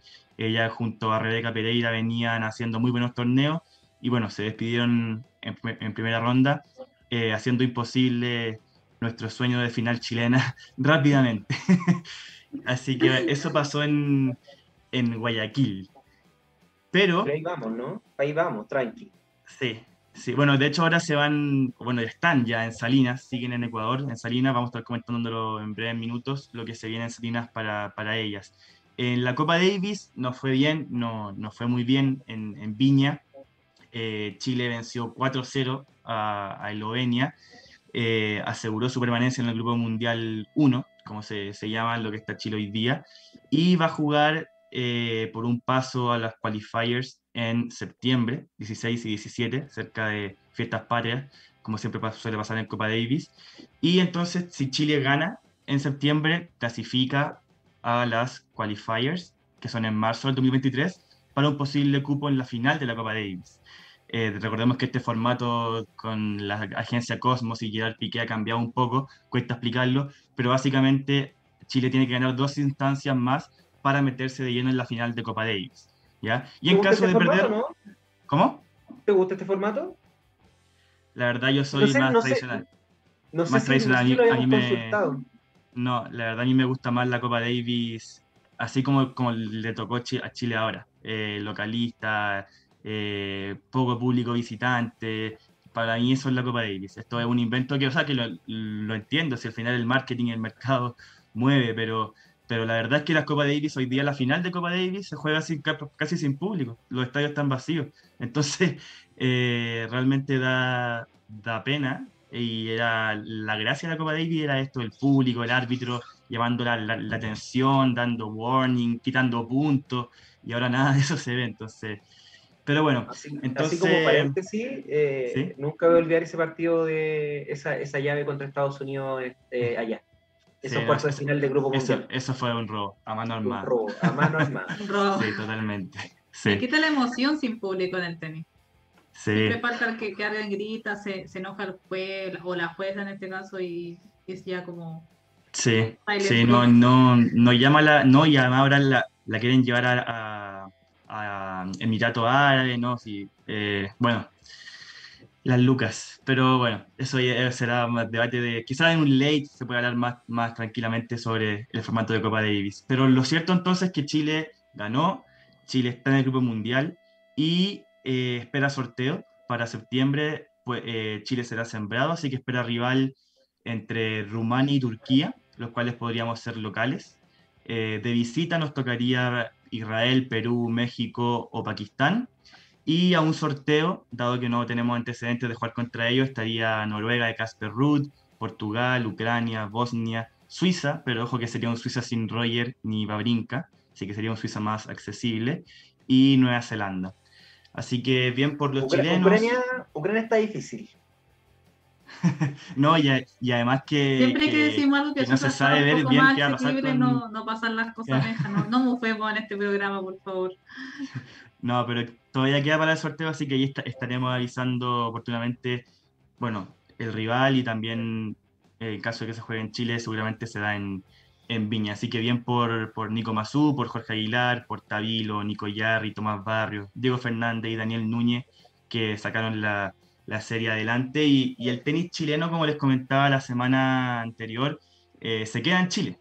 Ella junto a Rebeca Pereira venían haciendo muy buenos torneos y bueno, se despidieron en, primera ronda, eh, haciendo imposible nuestro sueño de final chilena [laughs] rápidamente. [laughs] Así que eso pasó en, en Guayaquil. Pero... ahí vamos, ¿no? Ahí vamos, tranqui. Sí, sí. Bueno, de hecho ahora se van, bueno, están ya en Salinas, siguen en Ecuador, en Salinas, vamos a estar comentándolo en breves minutos, lo que se viene en Salinas para, para ellas. En la Copa Davis no fue bien, no, no fue muy bien en, Viña. Eh, Chile venció 4-0 a, Eslovenia, eh, aseguró su permanencia en el Grupo Mundial 1, como se, se, llama lo que está Chile hoy día, y va a jugar eh, por un paso a las qualifiers en septiembre, 16 y 17, cerca de fiestas patrias, como siempre suele pasar en Copa Davis. Y entonces, si Chile gana en septiembre, clasifica a las qualifiers, que son en marzo del 2023, para un posible cupo en la final de la Copa Davis. Eh, recordemos que este formato con la agencia Cosmos y Gerard Piqué ha cambiado un poco, cuesta explicarlo, pero básicamente Chile tiene que ganar dos instancias más para meterse de lleno en la final de Copa Davis. ¿ya? Y en caso este de perder... ¿Cómo? ¿Te gusta este formato? La verdad yo soy más tradicional. no sé más si tradicional. a mí, me, no, la verdad a mí me gusta más la Copa Davis, así como, como le tocó a Chile ahora. Eh, localista, eh, poco público visitante. Para mí eso es la Copa Davis. Esto es un invento que, o sea, que lo, entiendo, si al final el marketing y el mercado mueve, pero, pero la verdad es que la Copa Davis, hoy día la final de Copa Davis se juega sin, casi sin público. Los estadios están vacíos. Entonces, [laughs] eh, realmente da, da pena y era la gracia de la Copa Davis era esto, el público, el árbitro, llevando la, la, atención, dando warning, quitando puntos, y ahora nada de eso se ve, entonces... Pero bueno, así, entonces... Así como paréntesis, eh, nunca voy a olvidar ese partido de esa, esa llave contra Estados Unidos eh, allá. Esos sí, cuartos de final del Grupo eso, Mundial. Eso fue un robo, a mano armada. Un robo, a mano armada. [laughs] Sí, totalmente. Sí. Quita la emoción sin público en el tenis. Sí. Siempre pasa que, que alguien grita, se, se enoja el juez o la jueza en este caso y es ya como... Sí, sí no, no, no llama la... No, y además ahora la, la quieren llevar a, a, a Emirato Árabe, ¿no? Sí, eh, bueno, las lucas. Pero bueno, eso será más debate de... Quizás en un late se puede hablar más, más tranquilamente sobre el formato de Copa Davis. Pero lo cierto entonces es que Chile ganó, Chile está en el Grupo Mundial y eh, espera sorteo para septiembre. Pues, eh, Chile será sembrado, así que espera rival entre Rumania y Turquía, los cuales podríamos ser locales. Eh, de visita nos tocaría Israel, Perú, México o Pakistán. Y a un sorteo, dado que no tenemos antecedentes de jugar contra ellos, estaría Noruega de Casper Ruud, Portugal, Ucrania, Bosnia, Suiza, pero ojo que sería un Suiza sin Roger ni Babrinka, así que sería un Suiza más accesible, y Nueva Zelanda. Así que bien por los chilenos. Ucrania, Ucrania está difícil. [laughs] no, y, y, además que. Siempre que, decimos algo que, no se sabe ver bien qué va a pasar. Con... No, no pasan las cosas no, no movemos en este programa, por favor. [laughs] No, pero todavía queda para el sorteo, así que ahí estaremos avisando oportunamente, bueno, el rival y también el caso de que se juegue en Chile seguramente se da en, en Viña. Así que bien por, por Nico Mazú, por Jorge Aguilar, por Tabilo, Nico Yarri, Tomás Barrios, Diego Fernández y Daniel Núñez, que sacaron la, la serie adelante. Y, y, el tenis chileno, como les comentaba la semana anterior, eh, se queda en Chile,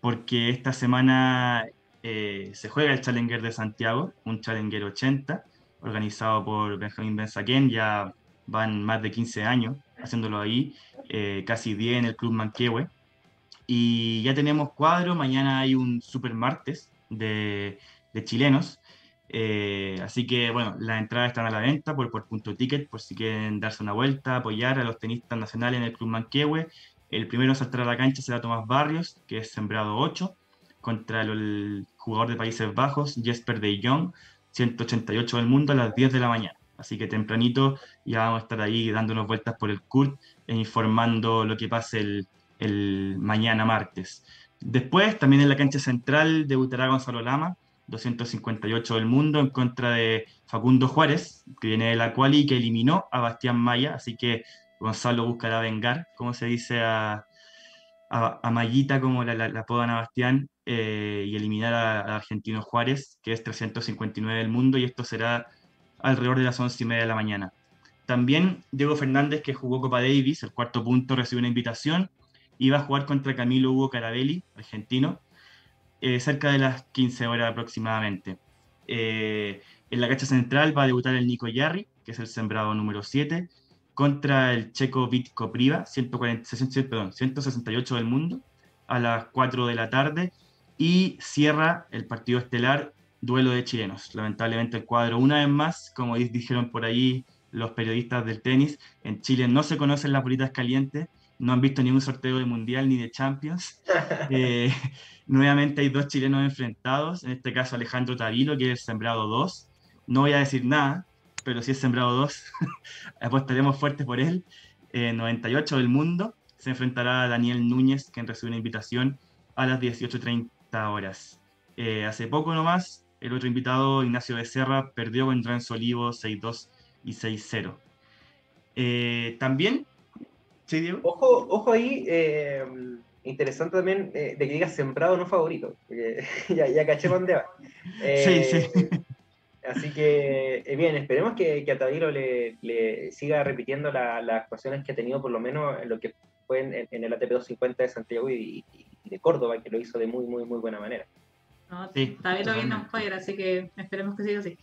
porque esta semana eh, se juega el Challenger de Santiago, un Challenger 80, organizado por Benjamín Benzaquén, ya van más de 15 años haciéndolo ahí, eh, casi 10 en el Club Manquehue. Y ya tenemos cuadro, mañana hay un super martes de, chilenos. Eh, así que bueno, las entradas están a la venta por, por punto ticket, por si quieren darse una vuelta, apoyar a los tenistas nacionales en el Club Manquehue. El primero a saltar a la cancha será Tomás Barrios, que es sembrado 8, contra el, jugador de Países Bajos, Jesper de Jong, 188 del mundo a las 10 de la mañana. Así que tempranito ya vamos a estar ahí dándonos vueltas por el CURT e informando lo que pase el, el mañana martes. Después, también en la cancha central, debutará Gonzalo Lama, 258 del mundo, en contra de Facundo Juárez, que viene de la quali y que eliminó a Bastián Maya, así que Gonzalo buscará vengar, como se dice a, a, Mayita, como la, la, apodan a Bastián, eh, y eliminar al argentino Juárez, que es 359 del mundo, y esto será alrededor de las 11 y media de la mañana. También Diego Fernández, que jugó Copa Davis, el cuarto punto, recibió una invitación iba a jugar contra Camilo Hugo Carabelli, argentino, eh, cerca de las 15 horas aproximadamente. Eh, en la cancha central va a debutar el Nico Yarri, que es el sembrado número 7, contra el checo Vitko Priva, 168 del mundo, a las 4 de la tarde, y cierra el partido estelar duelo de chilenos. Lamentablemente el cuadro, una vez más, como dijeron por ahí los periodistas del tenis, en Chile no se conocen las bolitas calientes, no han visto ningún sorteo de Mundial ni de Champions. [laughs] Eh, nuevamente hay dos chilenos enfrentados, en este caso Alejandro Tavilo, que es el sembrado 2. No voy a decir nada, pero si es sembrado 2, [laughs] apostaremos fuerte por él. 98 del mundo, se enfrentará a Daniel Núñez, quien recibe una invitación a las 18.30 horas. Eh, hace poco nomás, el otro invitado, Ignacio Becerra, perdió con Renzo Olivo 6-2 y 6-0. Ojo, ojo ahí, eh, interesante también eh, de que digas sembrado no favorito, porque [laughs] ya, ya caché dónde va. sí, sí. Eh, así que, bien, esperemos que, que a Tadiro le, le, siga repitiendo las actuaciones que ha tenido, por lo menos en lo que fue en, el ATP 250 de Santiago y, de Córdoba, que lo hizo de muy, muy, muy buena manera. No, sí, Tadiro viene un fire, así que esperemos que siga así.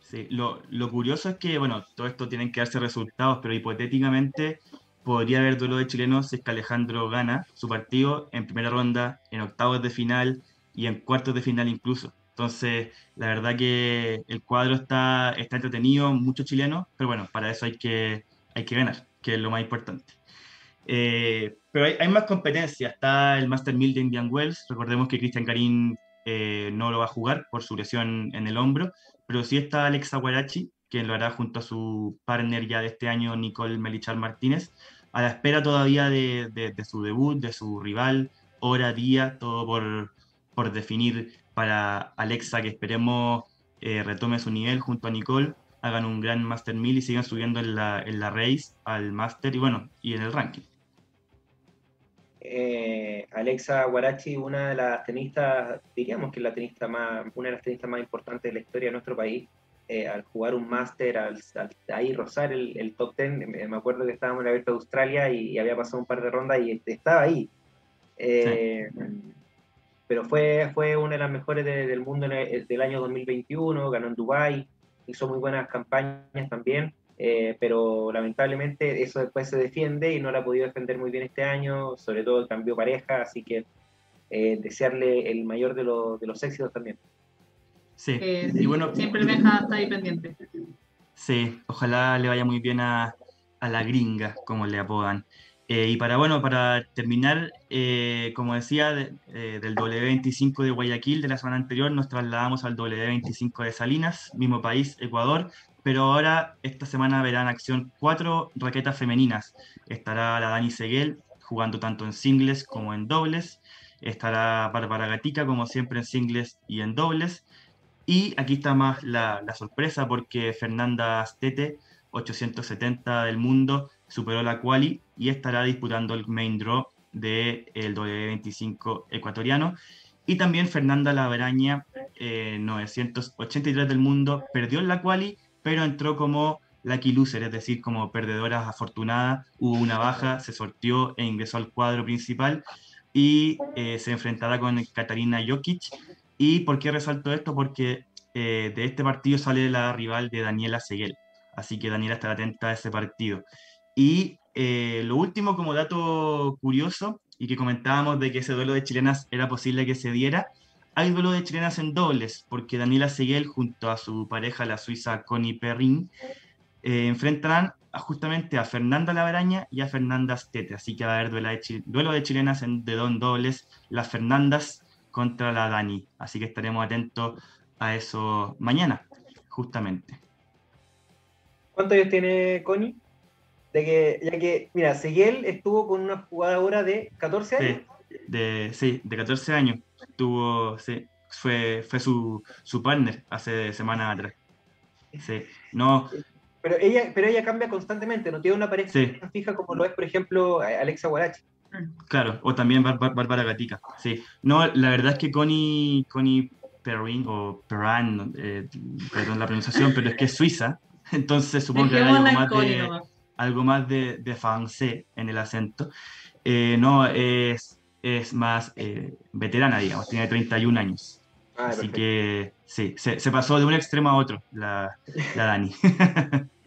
Sí, lo, lo curioso es que, bueno, todo esto tienen que darse resultados, pero hipotéticamente podría haber duelo de chilenos si es que Alejandro gana su partido en primera ronda, en octavos de final y en cuartos de final incluso. Entonces, la verdad que el cuadro está, está entretenido, muchos chilenos, pero bueno, para eso hay que, hay que ganar, que es lo más importante. Eh, pero hay, hay, más competencia, está el Master 1000 de Indian Wells, recordemos que Cristian Karim eh, no lo va a jugar por su lesión en el hombro, pero sí está Alexa Guarachi, quien lo hará junto a su partner ya de este año, Nicole Melichar Martínez, a la espera todavía de, de, su debut, de su rival, hora, día, todo por, por definir para Alexa, que esperemos eh, retome su nivel junto a Nicole, hagan un gran Master 1000 y sigan subiendo en la, en la race al Master y bueno, y en el ranking. Eh, Alexa Guarachi, una de las tenistas, diríamos que la tenista más, una de las tenistas más importantes de la historia de nuestro país, eh, al jugar un máster, al, ahí rozar el, top ten, me, acuerdo que estábamos en la Abierta de Australia y, había pasado un par de rondas y estaba ahí. Eh, pero fue, fue una de las mejores del mundo del año 2021, ganó en Dubai hizo muy buenas campañas también, eh, pero lamentablemente eso después se defiende y no la ha podido defender muy bien este año, sobre todo el cambio pareja, así que desearle el mayor de, de los éxitos también. Sí, y bueno, siempre me está ahí pendiente. Sí, ojalá le vaya muy bien a, a la gringa, como le apodan. Eh, y para, bueno, para terminar, eh, como decía, eh, del W25 de Guayaquil de la semana anterior nos trasladamos al W25 de Salinas, mismo país, Ecuador, pero ahora esta semana verán acción cuatro raquetas femeninas. Estará la Dani Seguel jugando tanto en singles como en dobles. Estará Bárbara Gatica como siempre en singles y en dobles. Y aquí está más la, sorpresa porque Fernanda Astete, 870 del mundo, superó la quali y estará disputando el main draw del de W25 ecuatoriano. Y también Fernanda Laveraña, 983 eh, del mundo, perdió en la quali, pero entró como lucky loser, es decir, como perdedora afortunada. Hubo una baja, se sorteó e ingresó al cuadro principal y eh, se enfrentará con Katarina Jokic. ¿Y por qué resalto esto? Porque eh, de este partido sale la rival de Daniela Seguel. Así que Daniela estará atenta a ese partido. Y eh, lo último, como dato curioso, y que comentábamos de que ese duelo de chilenas era posible que se diera, hay duelo de chilenas en dobles, porque Daniela Seguel junto a su pareja, la suiza Connie Perrin, eh, enfrentarán justamente a Fernanda Lavaraña y a Fernanda Stete. Así que va a haber duelo de, chilenas en, de don dobles, las Fernandas contra la Dani. Así que estaremos atentos a eso mañana, justamente. ¿Cuántos años tiene Connie? de que, ya que, mira, Seguel estuvo con una jugadora de 14 años. Sí, de, sí, de 14 años. Tuvo, sí, fue, fue su, su partner hace semanas atrás. Sí, no. Pero ella, pero ella cambia constantemente, no tiene una pareja fija como lo es, por ejemplo, Alexa Guarachi. Claro, o también Bárbara Gatica. Sí. No, la verdad es que Connie, Connie Perrin, o Perrin, eh, perdón la pronunciación, pero es que es suiza, [laughs] entonces supongo que hay algo más de algo más de, de francés en el acento. Eh, no, es, es más eh, veterana, digamos, tiene 31 años. Ah, Así que sí, se, se, pasó de un extremo a otro, la, la Dani.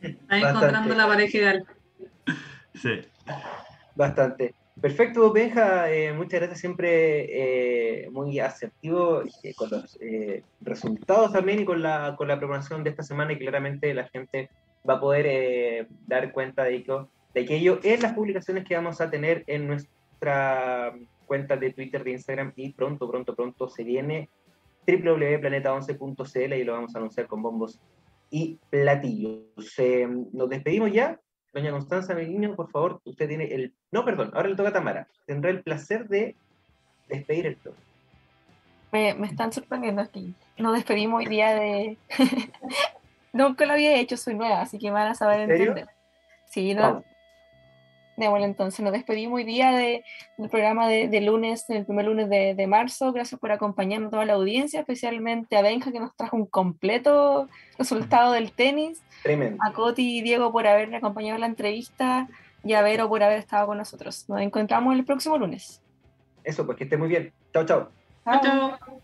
Está encontrando la pareja ideal. [laughs] Sí. Bastante. Perfecto, Benja, eh, muchas gracias, siempre muy asertivo con los resultados también y con la, con la programación de esta semana y claramente la gente va a poder eh, dar cuenta de, ello, de aquello en las publicaciones que vamos a tener en nuestra cuenta de Twitter, de Instagram y pronto, pronto, pronto se viene www.planeta11.cl y lo vamos a anunciar con bombos y platillos. Eh, nos despedimos ya. Doña Constanza niño, por favor, usted tiene el... No, perdón, ahora le toca a Tamara. Tendrá el placer de despedir el programa. Me, me están sorprendiendo aquí. Nos despedimos hoy día de, [laughs] Nunca lo había hecho, soy nueva, así que van a saber entender. Sí, no. Bueno, entonces nos despedimos hoy día de, del programa de, de, lunes, el primer lunes de, de, marzo. Gracias por acompañarnos toda la audiencia, especialmente a Benja que nos trajo un completo resultado del tenis. Tremendo. A Coti y Diego por haberme acompañado en la entrevista y a Vero por haber estado con nosotros. Nos encontramos el próximo lunes. Eso, pues que esté muy bien. Chao, chao. Chao, chao.